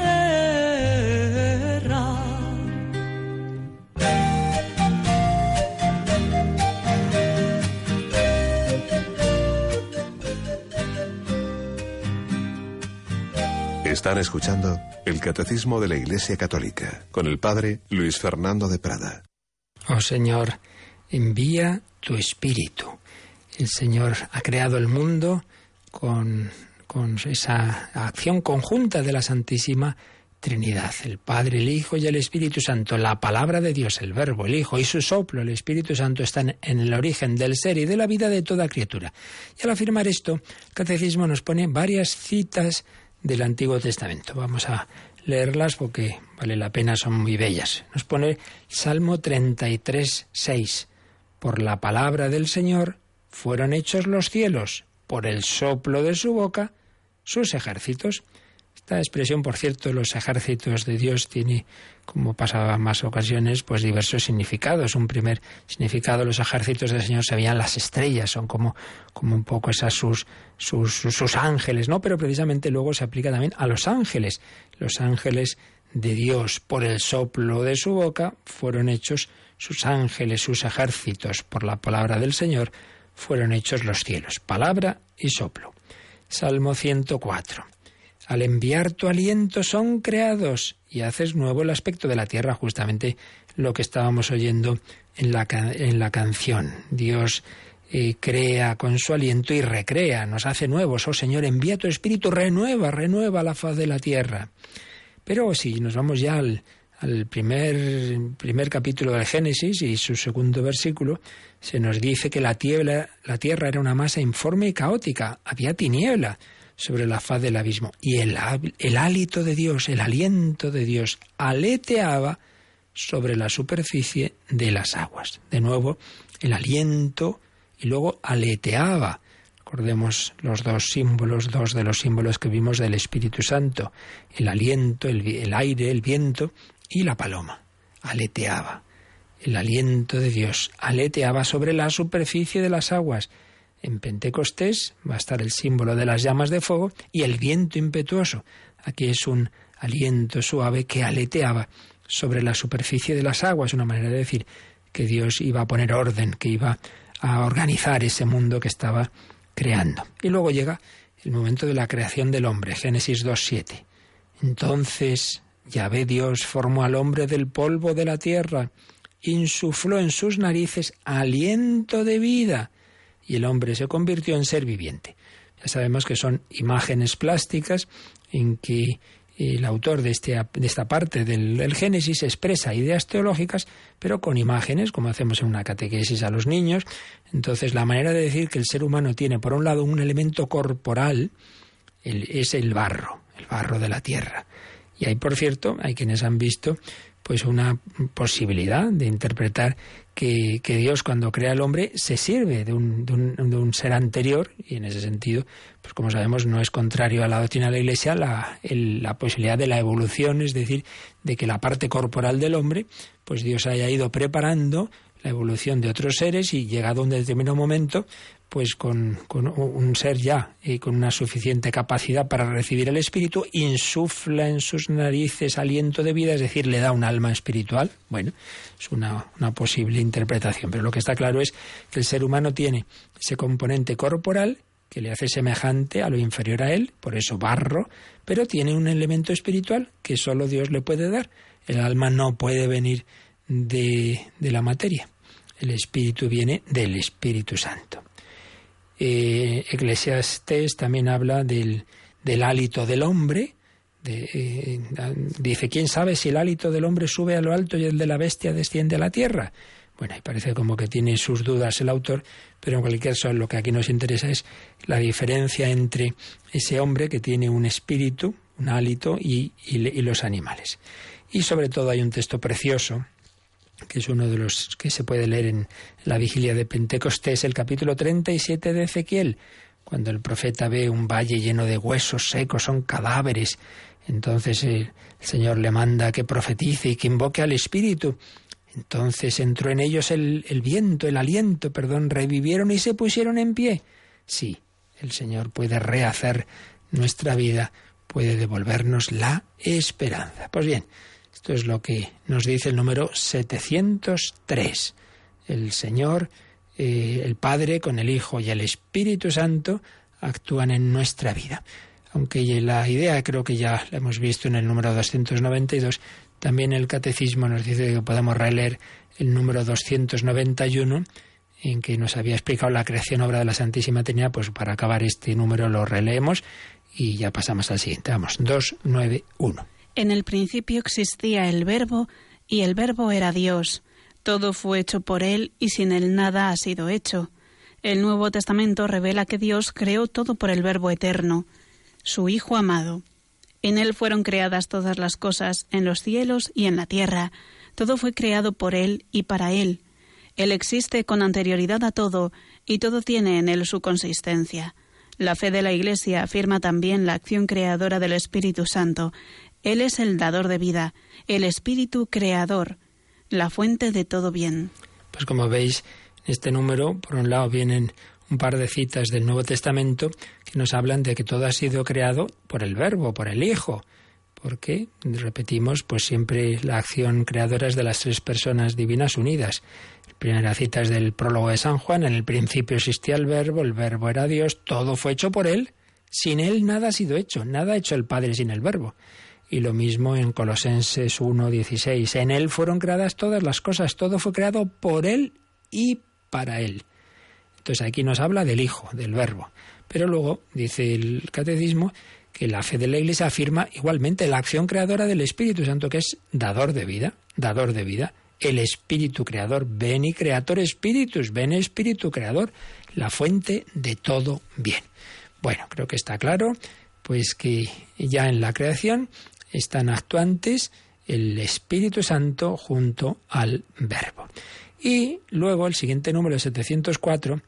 Speaker 4: Están escuchando el Catecismo de la Iglesia Católica con el Padre Luis Fernando de Prada.
Speaker 1: Oh Señor, envía tu Espíritu. El Señor ha creado el mundo con, con esa acción conjunta de la Santísima Trinidad, el Padre, el Hijo y el Espíritu Santo, la palabra de Dios, el Verbo, el Hijo y su soplo, el Espíritu Santo, están en el origen del ser y de la vida de toda criatura. Y al afirmar esto, el Catecismo nos pone varias citas del Antiguo Testamento. Vamos a leerlas porque vale la pena, son muy bellas. Nos pone Salmo 33, 6. Por la palabra del Señor fueron hechos los cielos, por el soplo de su boca sus ejércitos. Esta expresión, por cierto, los ejércitos de Dios tiene, como pasaba en más ocasiones, pues diversos significados. Un primer significado, los ejércitos del Señor se veían las estrellas, son como, como un poco esas sus, sus, sus ángeles, ¿no? Pero precisamente luego se aplica también a los ángeles. Los ángeles de Dios, por el soplo de su boca, fueron hechos sus ángeles, sus ejércitos, por la palabra del Señor, fueron hechos los cielos. Palabra y soplo. Salmo 104. Al enviar tu aliento son creados y haces nuevo el aspecto de la tierra, justamente lo que estábamos oyendo en la, en la canción. Dios eh, crea con su aliento y recrea, nos hace nuevos. Oh Señor, envía tu espíritu, renueva, renueva la faz de la tierra. Pero si nos vamos ya al, al primer, primer capítulo del Génesis y su segundo versículo, se nos dice que la tierra, la tierra era una masa informe y caótica, había tiniebla sobre la faz del abismo y el, el hálito de Dios, el aliento de Dios aleteaba sobre la superficie de las aguas. De nuevo, el aliento y luego aleteaba. Recordemos los dos símbolos, dos de los símbolos que vimos del Espíritu Santo, el aliento, el, el aire, el viento y la paloma. Aleteaba. El aliento de Dios aleteaba sobre la superficie de las aguas. En Pentecostés va a estar el símbolo de las llamas de fuego y el viento impetuoso. Aquí es un aliento suave que aleteaba sobre la superficie de las aguas, una manera de decir que Dios iba a poner orden, que iba a organizar ese mundo que estaba creando. Y luego llega el momento de la creación del hombre, Génesis 2.7. Entonces Yahvé Dios formó al hombre del polvo de la tierra, insufló en sus narices aliento de vida, y el hombre se convirtió en ser viviente. Ya sabemos que son imágenes plásticas en que el autor de, este, de esta parte del, Génesis expresa ideas teológicas, pero con imágenes, como hacemos en una catequesis a los niños. Entonces, la manera de decir que el ser humano tiene, por un lado, un elemento corporal, es el barro, el barro de la tierra. Y hay, por cierto, hay quienes han visto pues una posibilidad de interpretar que, Dios cuando crea al hombre se sirve de un, de, un, ser anterior y en ese sentido, pues como sabemos, no es contrario a la doctrina de la Iglesia la, la posibilidad de la evolución, es decir, de que la parte corporal del hombre, pues Dios haya ido preparando la evolución de otros seres y llegado a un determinado momento, pues con, un ser ya y con una suficiente capacidad para recibir el espíritu, insufla en sus narices aliento de vida, es decir, le da un alma espiritual. Bueno, es una, posible interpretación, pero lo que está claro es que el ser humano tiene ese componente corporal que le hace semejante a lo inferior a él, por eso barro, pero tiene un elemento espiritual que solo Dios le puede dar. El alma no puede venir de la materia. El espíritu viene del Espíritu Santo. Eh, Eclesiastes también habla del, del hálito del hombre. Eh, dice, ¿quién sabe si el hálito del hombre sube a lo alto y el de la bestia desciende a la tierra? Bueno, y parece como que tiene sus dudas el autor, pero en cualquier caso lo que aquí nos interesa es la diferencia entre ese hombre que tiene un espíritu, un hálito, y los animales. Y sobre todo hay un texto precioso que es uno de los que se puede leer en la vigilia de Pentecostés, el capítulo 37 de Ezequiel, cuando el profeta ve un valle lleno de huesos secos, son cadáveres. Entonces el Señor le manda que profetice y que invoque al Espíritu. Entonces entró en ellos el, el viento, el aliento, perdón, revivieron y se pusieron en pie. Sí, el Señor puede rehacer nuestra vida, puede devolvernos la esperanza. Pues bien, esto es lo que nos dice el número 703. El Señor, eh, el Padre con el Hijo y el Espíritu Santo actúan en nuestra vida. Aunque la idea creo que ya la hemos visto en el número 292, también el Catecismo nos dice que podemos releer el número 291 en que nos había explicado la creación obra de la Santísima Trinidad, pues para acabar este número lo releemos y ya pasamos al siguiente. Vamos, 291.
Speaker 2: En el principio existía el verbo, y el verbo era Dios. Todo fue hecho por él, y sin él nada ha sido hecho. El Nuevo Testamento revela que Dios creó todo por el Verbo eterno, su Hijo amado. En él fueron creadas todas las cosas, en los cielos y en la tierra. Todo fue creado por él y para él. Él existe con anterioridad a todo, y todo tiene en él su consistencia. La fe de la Iglesia afirma también la acción creadora del Espíritu Santo, él es el dador de vida, el espíritu creador, la fuente de todo bien.
Speaker 1: Pues como veis, en este número, por un lado, vienen un par de citas del Nuevo Testamento que nos hablan de que todo ha sido creado por el Verbo, por el Hijo, porque, repetimos, pues siempre la acción creadora es de las tres personas divinas unidas. La primera cita es del prólogo de San Juan, en el principio existía el Verbo, el Verbo era Dios, todo fue hecho por Él, sin Él nada ha sido hecho, nada ha hecho el Padre sin el Verbo. Y lo mismo en Colosenses 1.16. En Él fueron creadas todas las cosas, todo fue creado por Él y para Él. Entonces aquí nos habla del Hijo, del Verbo. Pero luego dice el Catecismo que la fe de la Iglesia afirma igualmente la acción creadora del Espíritu Santo, que es dador de vida, dador de vida. El Espíritu Creador, ven y Creator Espíritus, ven Espíritu Creador, la fuente de todo bien. Bueno, creo que está claro, pues que ya en la creación están actuantes el Espíritu Santo junto al Verbo. Y luego el siguiente número, 704,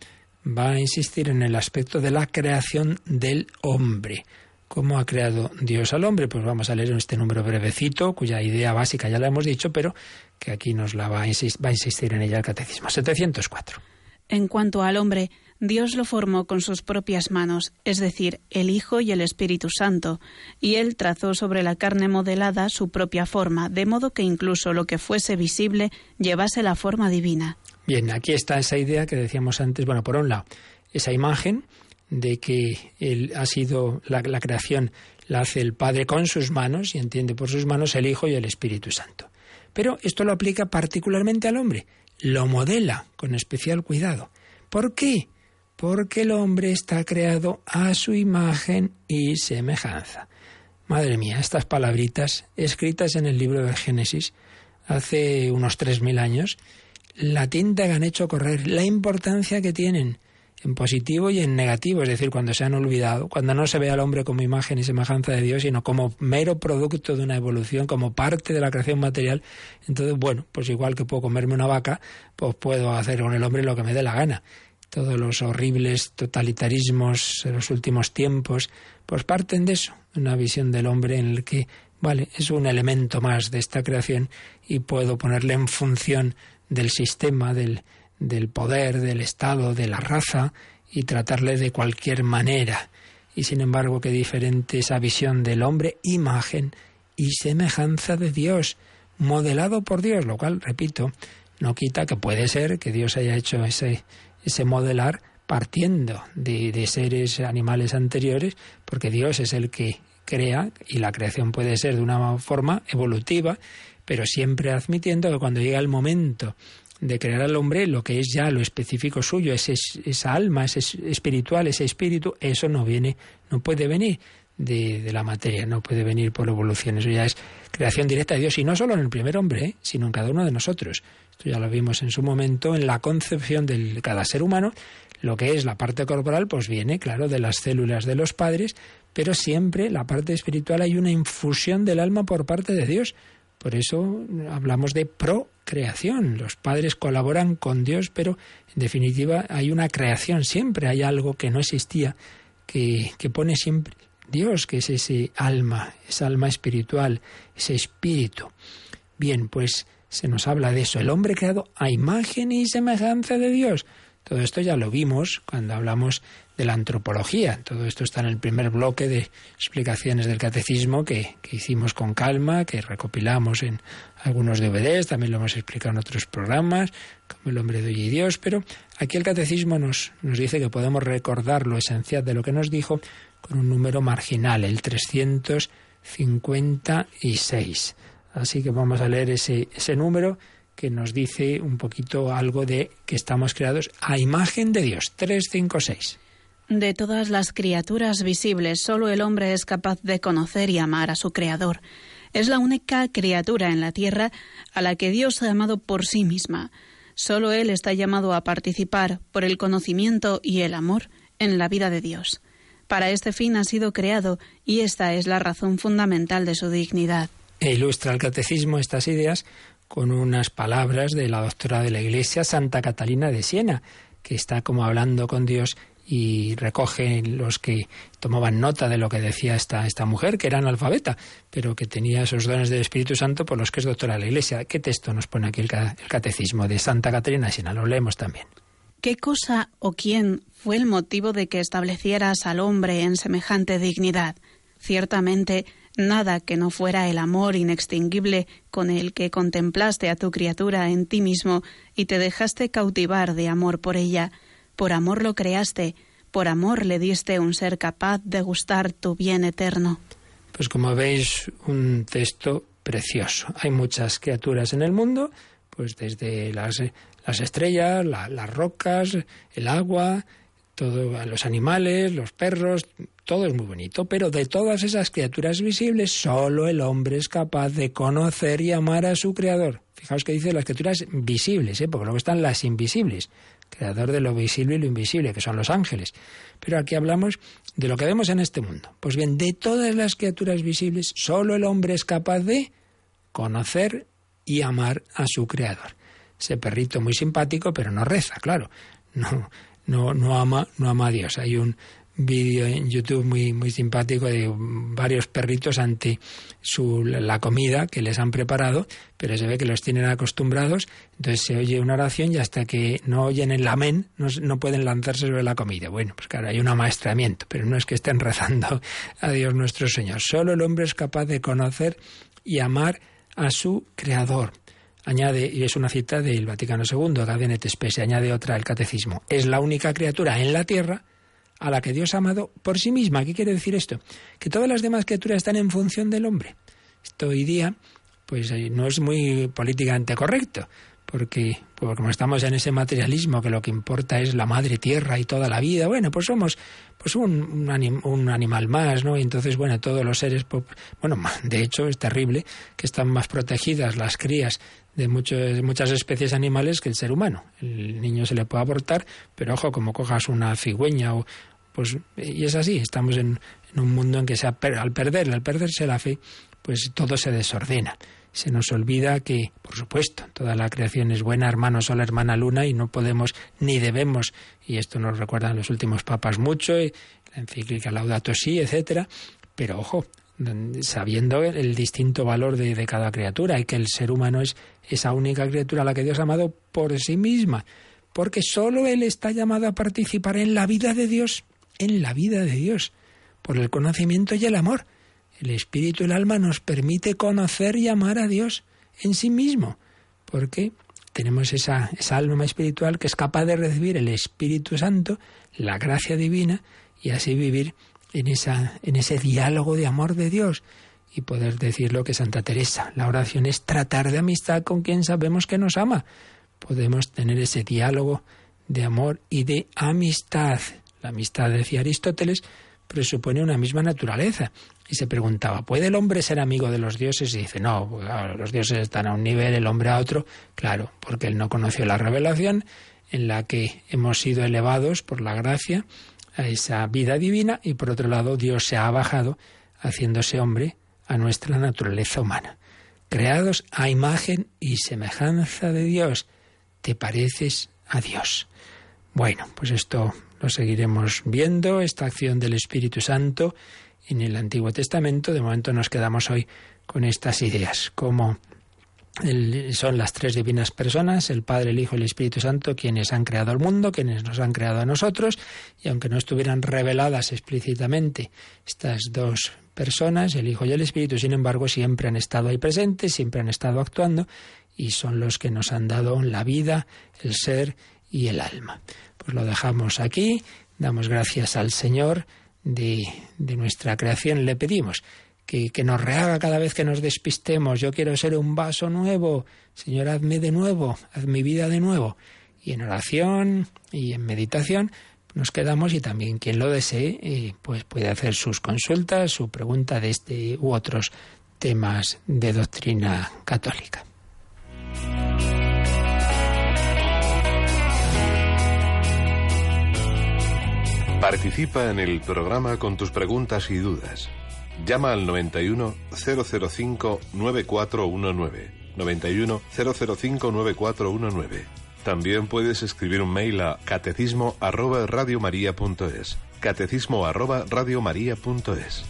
Speaker 1: va a insistir en el aspecto de la creación del hombre. ¿Cómo ha creado Dios al hombre? Pues vamos a leer este número brevecito, cuya idea básica ya la hemos dicho, pero que aquí nos la va a, insistir, va a insistir en ella el catecismo. 704.
Speaker 2: En cuanto al hombre, Dios lo formó con sus propias manos, es decir, el Hijo y el Espíritu Santo, y él trazó sobre la carne modelada su propia forma, de modo que incluso lo que fuese visible llevase la forma divina.
Speaker 1: Bien, aquí está esa idea que decíamos antes, bueno, por un lado, esa imagen de que él ha sido la, creación la hace el Padre con sus manos y entiende por sus manos el Hijo y el Espíritu Santo. Pero esto lo aplica particularmente al hombre, lo modela con especial cuidado. ¿Por qué? Porque el hombre está creado a su imagen y semejanza. Madre mía, estas palabritas escritas en el libro de Génesis hace unos tres mil años, la tinta que han hecho correr, la importancia que tienen en positivo y en negativo, es decir, cuando se han olvidado, cuando no se ve al hombre como imagen y semejanza de Dios, sino como mero producto de una evolución, como parte de la creación material, entonces, bueno, pues igual que puedo comerme una vaca, pues puedo hacer con el hombre lo que me dé la gana. Todos los horribles totalitarismos de los últimos tiempos, pues parten de eso, una visión del hombre en el que, vale, es un elemento más de esta creación y puedo ponerle en función del sistema, del, del poder, del Estado, de la raza y tratarle de cualquier manera. Y sin embargo, qué diferente esa visión del hombre, imagen y semejanza de Dios, modelado por Dios, lo cual, repito, no quita que puede ser que Dios haya hecho ese, ese modelar partiendo de, seres animales anteriores, porque Dios es el que crea y la creación puede ser de una forma evolutiva, pero siempre admitiendo que cuando llega el momento de crear al hombre lo que es ya lo específico suyo, ese, esa alma, ese espiritual, ese espíritu, eso no viene, no puede venir de, de, la materia, no puede venir por evolución, eso ya es creación directa de Dios, y no solo en el primer hombre, ¿eh? sino en cada uno de nosotros. Esto ya lo vimos en su momento, en la concepción de cada ser humano, lo que es la parte corporal, pues viene, claro, de las células de los padres, pero siempre la parte espiritual hay una infusión del alma por parte de Dios. Por eso hablamos de procreación. Los padres colaboran con Dios, pero en definitiva hay una creación. Siempre hay algo que no existía, que, que pone siempre Dios, que es ese alma, esa alma espiritual, ese espíritu. Bien, pues se nos habla de eso, el hombre creado a imagen y semejanza de Dios. Todo esto ya lo vimos cuando hablamos de la antropología. Todo esto está en el primer bloque de explicaciones del catecismo que, hicimos con calma, que recopilamos en algunos DVDs, también lo hemos explicado en otros programas, como El hombre de hoy y Dios, pero aquí el catecismo nos, nos dice que podemos recordar lo esencial de lo que nos dijo con un número marginal, el 356. Así que vamos a leer ese, número que nos dice un poquito algo de que estamos creados a imagen de Dios. 356.
Speaker 2: De todas las criaturas visibles, solo el hombre es capaz de conocer y amar a su Creador. Es la única criatura en la tierra a la que Dios ha amado por sí misma. Solo Él está llamado a participar por el conocimiento y el amor en la vida de Dios. Para este fin ha sido creado y esta es la razón fundamental de su dignidad.
Speaker 1: E ilustra el catecismo estas ideas con unas palabras de la doctora de la Iglesia, Santa Catalina de Siena, que está como hablando con Dios y recoge los que tomaban nota de lo que decía esta, esta mujer, que era analfabeta, pero que tenía esos dones del Espíritu Santo por los que es doctora de la Iglesia. ¿Qué texto nos pone aquí el, el Catecismo de Santa Catalina de Siena? Lo leemos también.
Speaker 2: ¿Qué cosa o quién fue el motivo de que establecieras al hombre en semejante dignidad? Ciertamente, nada que no fuera el amor inextinguible con el que contemplaste a tu criatura en ti mismo y te dejaste cautivar de amor por ella. Por amor lo creaste, por amor le diste un ser capaz de gustar tu bien eterno.
Speaker 1: Pues como veis, un texto precioso. Hay muchas criaturas en el mundo, pues desde las, las estrellas, las rocas, el agua, todo, los animales, los perros, todo es muy bonito, pero de todas esas criaturas visibles, solo el hombre es capaz de conocer y amar a su creador. Fijaos que dice las criaturas visibles, ¿eh? porque luego están las invisibles, creador de lo visible y lo invisible, que son los ángeles. Pero aquí hablamos de lo que vemos en este mundo. Pues bien, de todas las criaturas visibles, solo el hombre es capaz de conocer y amar a su creador. Ese perrito muy simpático, pero no reza, claro. No, no, no ama, no ama a Dios. Hay un vídeo en YouTube muy, muy simpático de varios perritos ante su, la comida que les han preparado, pero se ve que los tienen acostumbrados, entonces se oye una oración y hasta que no oyen el amén no, no pueden lanzarse sobre la comida. Bueno, pues claro, hay un amaestramiento, pero no es que estén rezando a Dios nuestro Señor. Solo el hombre es capaz de conocer y amar a su Creador. Añade, y es una cita del Vaticano II, Gabinete Spese, añade otra el Catecismo. Es la única criatura en la tierra a la que Dios ha amado por sí misma. ¿Qué quiere decir esto? Que todas las demás criaturas están en función del hombre. Esto hoy día, pues eh, no es muy políticamente correcto, porque, pues, como estamos en ese materialismo que lo que importa es la madre tierra y toda la vida, bueno, pues somos pues un, un, animal más, ¿no? Y entonces, bueno, todos los seres, bueno, de hecho es terrible que están más protegidas las crías de muchos, muchas especies animales que el ser humano. El niño se le puede abortar, pero ojo, como cojas una cigüeña o, pues, y es así, estamos en, un mundo en que se, al perder, al perderse la fe, pues todo se desordena se nos olvida que, por supuesto, toda la creación es buena, hermano sol, hermana luna, y no podemos ni debemos, y esto nos recuerdan los últimos papas mucho, y la encíclica Laudato Si, etcétera, pero ojo, sabiendo el distinto valor de, de, cada criatura y que el ser humano es esa única criatura a la que Dios ha amado por sí misma, porque sólo Él está llamado a participar en la vida de Dios, en la vida de Dios, por el conocimiento y el amor. El espíritu y el alma nos permite conocer y amar a Dios en sí mismo, porque tenemos esa, esa alma espiritual que es capaz de recibir el Espíritu Santo, la gracia divina, y así vivir en, esa, en ese diálogo de amor de Dios y poder decir lo que Santa Teresa. La oración es tratar de amistad con quien sabemos que nos ama. Podemos tener ese diálogo de amor y de amistad. La amistad, decía Aristóteles, presupone una misma naturaleza. Y se preguntaba, ¿puede el hombre ser amigo de los dioses? Y dice, no, los dioses están a un nivel, el hombre a otro. Claro, porque él no conoció la revelación en la que hemos sido elevados por la gracia a esa vida divina y por otro lado Dios se ha bajado haciéndose hombre a nuestra naturaleza humana. Creados a imagen y semejanza de Dios, te pareces a Dios. Bueno, pues esto lo seguiremos viendo, esta acción del Espíritu Santo en el Antiguo Testamento. De momento nos quedamos hoy con estas ideas, como son las tres divinas personas, el Padre, el Hijo y el Espíritu Santo, quienes han creado el mundo, quienes nos han creado a nosotros, y aunque no estuvieran reveladas explícitamente estas dos personas, el Hijo y el Espíritu, sin embargo, siempre han estado ahí presentes, siempre han estado actuando, y son los que nos han dado la vida, el ser y el alma. Pues lo dejamos aquí, damos gracias al Señor de, de nuestra creación, le pedimos que, nos rehaga cada vez que nos despistemos. Yo quiero ser un vaso nuevo. Señor, hazme de nuevo, haz mi vida de nuevo. Y en oración y en meditación nos quedamos y también quien lo desee eh, pues puede hacer sus consultas, su pregunta de este u otros temas de doctrina católica.
Speaker 4: Participa en el programa con tus preguntas y dudas. Llama al 91 005 9419. 91 005 9419. También puedes escribir un mail a catecismo arroba radiomaria.es. Catecismo arroba radiomaria.es.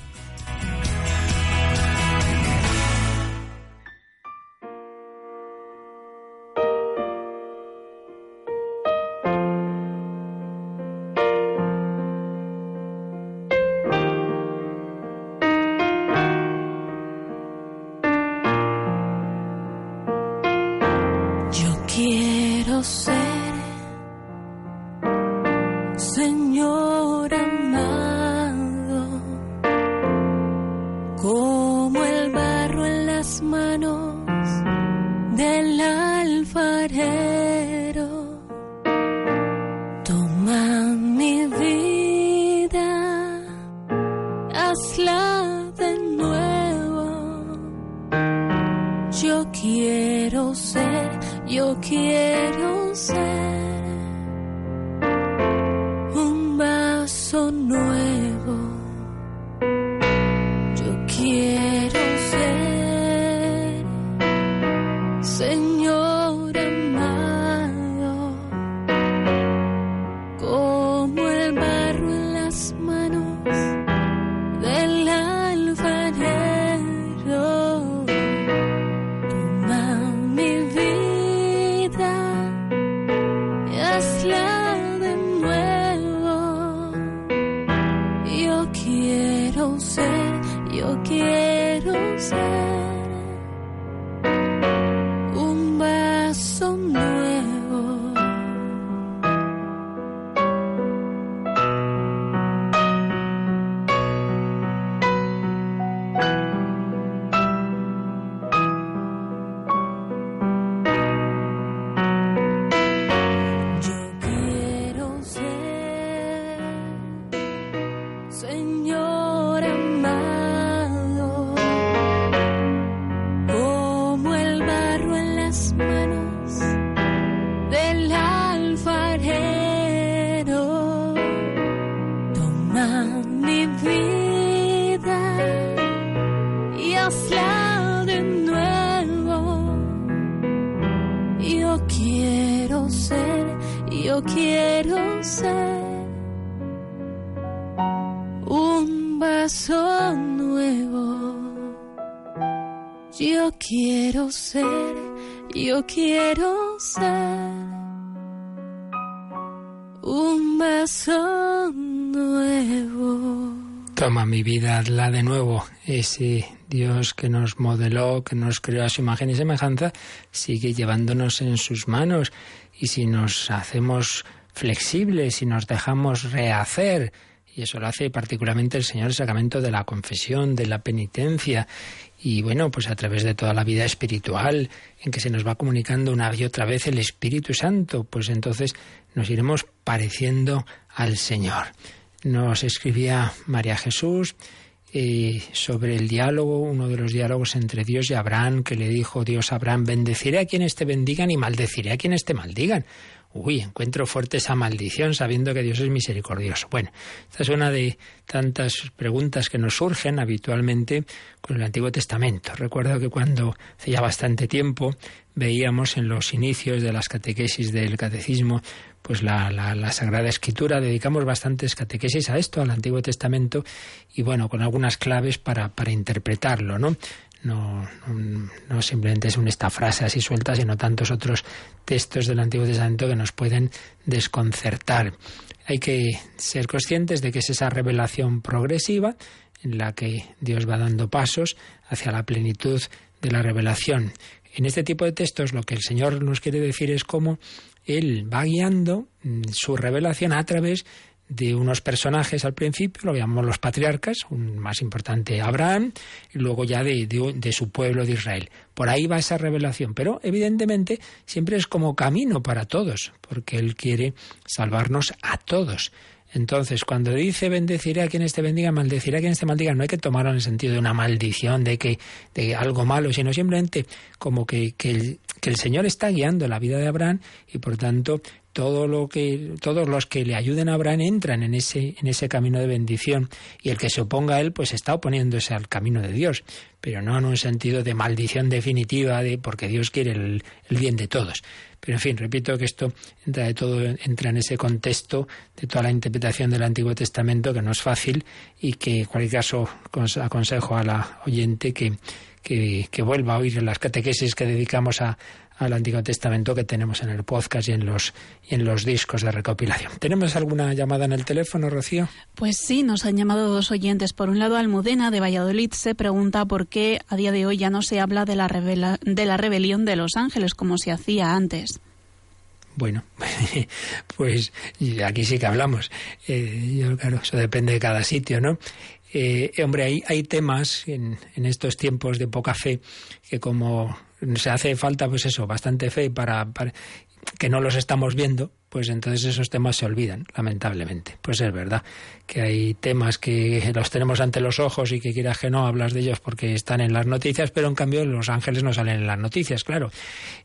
Speaker 5: un vaso nuevo. Toma mi vida, hazla de nuevo.
Speaker 1: Ese Dios que nos modeló, que nos creó a su imagen y semejanza, sigue llevándonos en sus manos. Y si nos hacemos flexibles, si nos dejamos rehacer, y eso lo hace particularmente el Señor sacramento de la confesión, de la penitencia, y bueno, pues a través de toda la vida espiritual, en que se nos va comunicando una y otra vez el Espíritu Santo, pues entonces nos iremos pareciendo al Señor. Nos escribía María Jesús eh, sobre el diálogo, uno de los diálogos entre Dios y Abraham, que le dijo Dios a Abraham, bendeciré a quienes te bendigan y maldeciré a quienes te maldigan. Uy, encuentro fuerte esa maldición sabiendo que Dios es misericordioso. Bueno, esta es una de tantas preguntas que nos surgen habitualmente con el Antiguo Testamento. Recuerdo que cuando hace ya bastante tiempo veíamos en los inicios de las catequesis del catecismo pues la, la, la, Sagrada Escritura, dedicamos bastantes catequesis a esto, al Antiguo Testamento, y bueno, con algunas claves para, para interpretarlo, ¿no? No, no, simplemente es una esta frase así suelta, sino tantos otros textos del Antiguo Testamento que nos pueden desconcertar. Hay que ser conscientes de que es esa revelación progresiva en la que Dios va dando pasos hacia la plenitud de la revelación. En este tipo de textos lo que el Señor nos quiere decir es cómo Él va guiando su revelación a través de unos personajes al principio, lo llamamos los patriarcas, un más importante Abraham, y luego ya de, de, de, su pueblo de Israel. Por ahí va esa revelación, pero evidentemente siempre es como camino para todos, porque Él quiere salvarnos a todos. Entonces, cuando dice bendeciré a quienes te bendigan, maldeciré a quienes te maldigan, no hay que tomarlo en el sentido de una maldición, de que de algo malo, sino simplemente como que, que, el, que el Señor está guiando la vida de Abraham y por tanto todo lo que todos los que le ayuden a Abraham entran en ese en ese camino de bendición. Y el que se oponga a él pues está oponiéndose al camino de Dios pero no en un sentido de maldición definitiva de porque Dios quiere el, el bien de todos pero en fin repito que esto entra de todo entra en ese contexto de toda la interpretación del Antiguo Testamento que no es fácil y que en cualquier caso aconsejo a la oyente que que, que, vuelva a oír las catequesis que dedicamos a, al Antiguo Testamento que tenemos en el podcast y en los y en los discos de recopilación. ¿Tenemos alguna llamada en el teléfono, Rocío?
Speaker 2: Pues sí, nos han llamado dos oyentes. Por un lado, Almudena de Valladolid se pregunta por qué a día de hoy ya no se habla de la, revela, de la rebelión de los ángeles como se hacía antes.
Speaker 1: Bueno, pues aquí sí que hablamos. Eh, yo, claro, eso depende de cada sitio, ¿no? Eh, hombre, hay, hay temas en, en, estos tiempos de poca fe que como se hace falta, pues eso, bastante fe para, para que no los estamos viendo, pues entonces esos temas se olvidan, lamentablemente. Pues es verdad que hay temas que los tenemos ante los ojos y que quieras que no hablas de ellos porque están en las noticias, pero en cambio los ángeles no salen en las noticias, claro.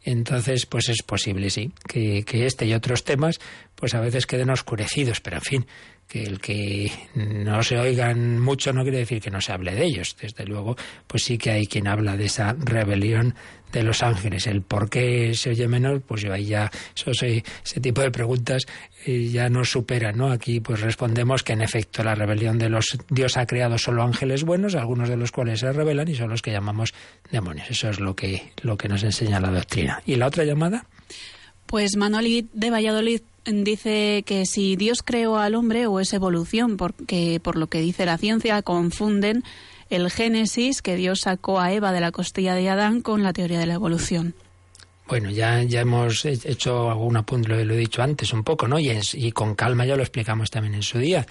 Speaker 1: Entonces, pues es posible, sí, que, que este y otros temas, pues a veces queden oscurecidos, pero en fin, que el que no se oigan mucho no quiere decir que no se hable de ellos. Desde luego, pues sí que hay quien habla de esa rebelión de los ángeles. El por qué se oye menos, pues yo ahí ya, eso ese tipo de preguntas eh, ya nos superan, ¿no? Aquí pues respondemos que en efecto la rebelión de los Dios ha creado solo ángeles buenos, algunos de los cuales se rebelan y son los que llamamos demonios. Eso es lo que, lo que nos enseña la doctrina. ¿Y la otra llamada?
Speaker 2: Pues Manoli de Valladolid dice que si Dios creó al hombre o es evolución, porque por lo que dice la ciencia confunden el Génesis que Dios sacó a Eva de la costilla de Adán con la teoría de la evolución.
Speaker 1: Bueno, ya, ya hemos hecho algún apunte, lo, he dicho antes un poco, ¿no? Y, y, con calma ya lo explicamos también en su día.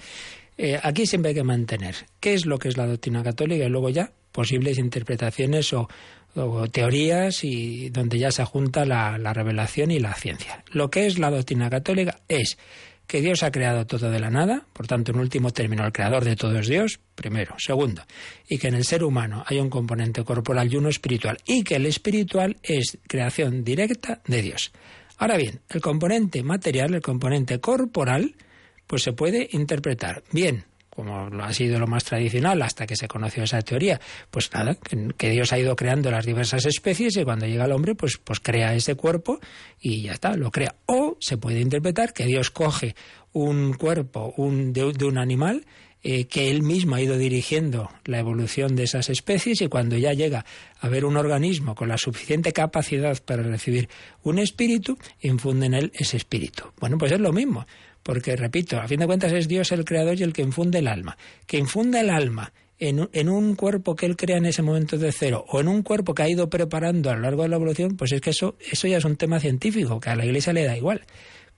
Speaker 1: Eh, aquí siempre hay que mantener qué es lo que es la doctrina católica y luego ya posibles interpretaciones o, o teorías y donde ya se junta la, la revelación y la ciencia. Lo que es la doctrina católica es que Dios ha creado todo de la nada, por tanto, en último término, el creador de todo es Dios, primero. Segundo, y que en el ser humano hay un componente corporal y uno espiritual, y que el espiritual es creación directa de Dios. Ahora bien, el componente material, el componente corporal, pues se puede interpretar bien como ha sido lo más tradicional hasta que se conoció esa teoría, pues nada, que, Dios ha ido creando las diversas especies y cuando llega el hombre, pues, pues crea ese cuerpo y ya está, lo crea. O se puede interpretar que Dios coge un cuerpo un, de, un animal eh, que él mismo ha ido dirigiendo la evolución de esas especies y cuando ya llega a ver un organismo con la suficiente capacidad para recibir un espíritu, infunde en él ese espíritu. Bueno, pues es lo mismo. Porque, repito, a fin de cuentas es Dios el creador y el que infunde el alma. Que infunde el alma en, en, un cuerpo que él crea en ese momento de cero o en un cuerpo que ha ido preparando a lo largo de la evolución, pues es que eso, eso ya es un tema científico, que a la Iglesia le da igual.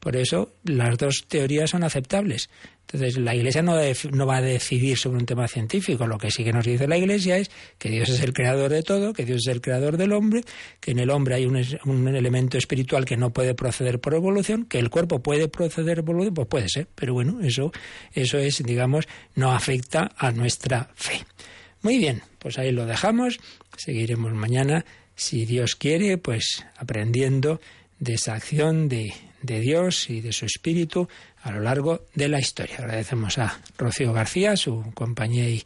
Speaker 1: Por eso las dos teorías son aceptables. Entonces, la Iglesia no, no, va a decidir sobre un tema científico. Lo que sí que nos dice la Iglesia es que Dios es el creador de todo, que Dios es el creador del hombre, que en el hombre hay un, un elemento espiritual que no puede proceder por evolución, que el cuerpo puede proceder por evolución, pues puede ser, pero bueno, eso, eso es, digamos, no afecta a nuestra fe. Muy bien, pues ahí lo dejamos. Seguiremos mañana, si Dios quiere, pues aprendiendo de esa acción de, de Dios y de su Espíritu a lo largo de la historia. Agradecemos a Rocío García su compañía y,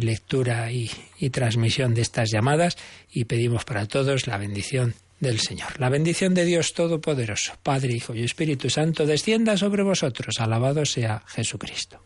Speaker 1: lectura y, y transmisión de estas llamadas y pedimos para todos la bendición del Señor. La bendición de Dios Todopoderoso, Padre, Hijo y Espíritu Santo, descienda sobre vosotros. Alabado sea Jesucristo.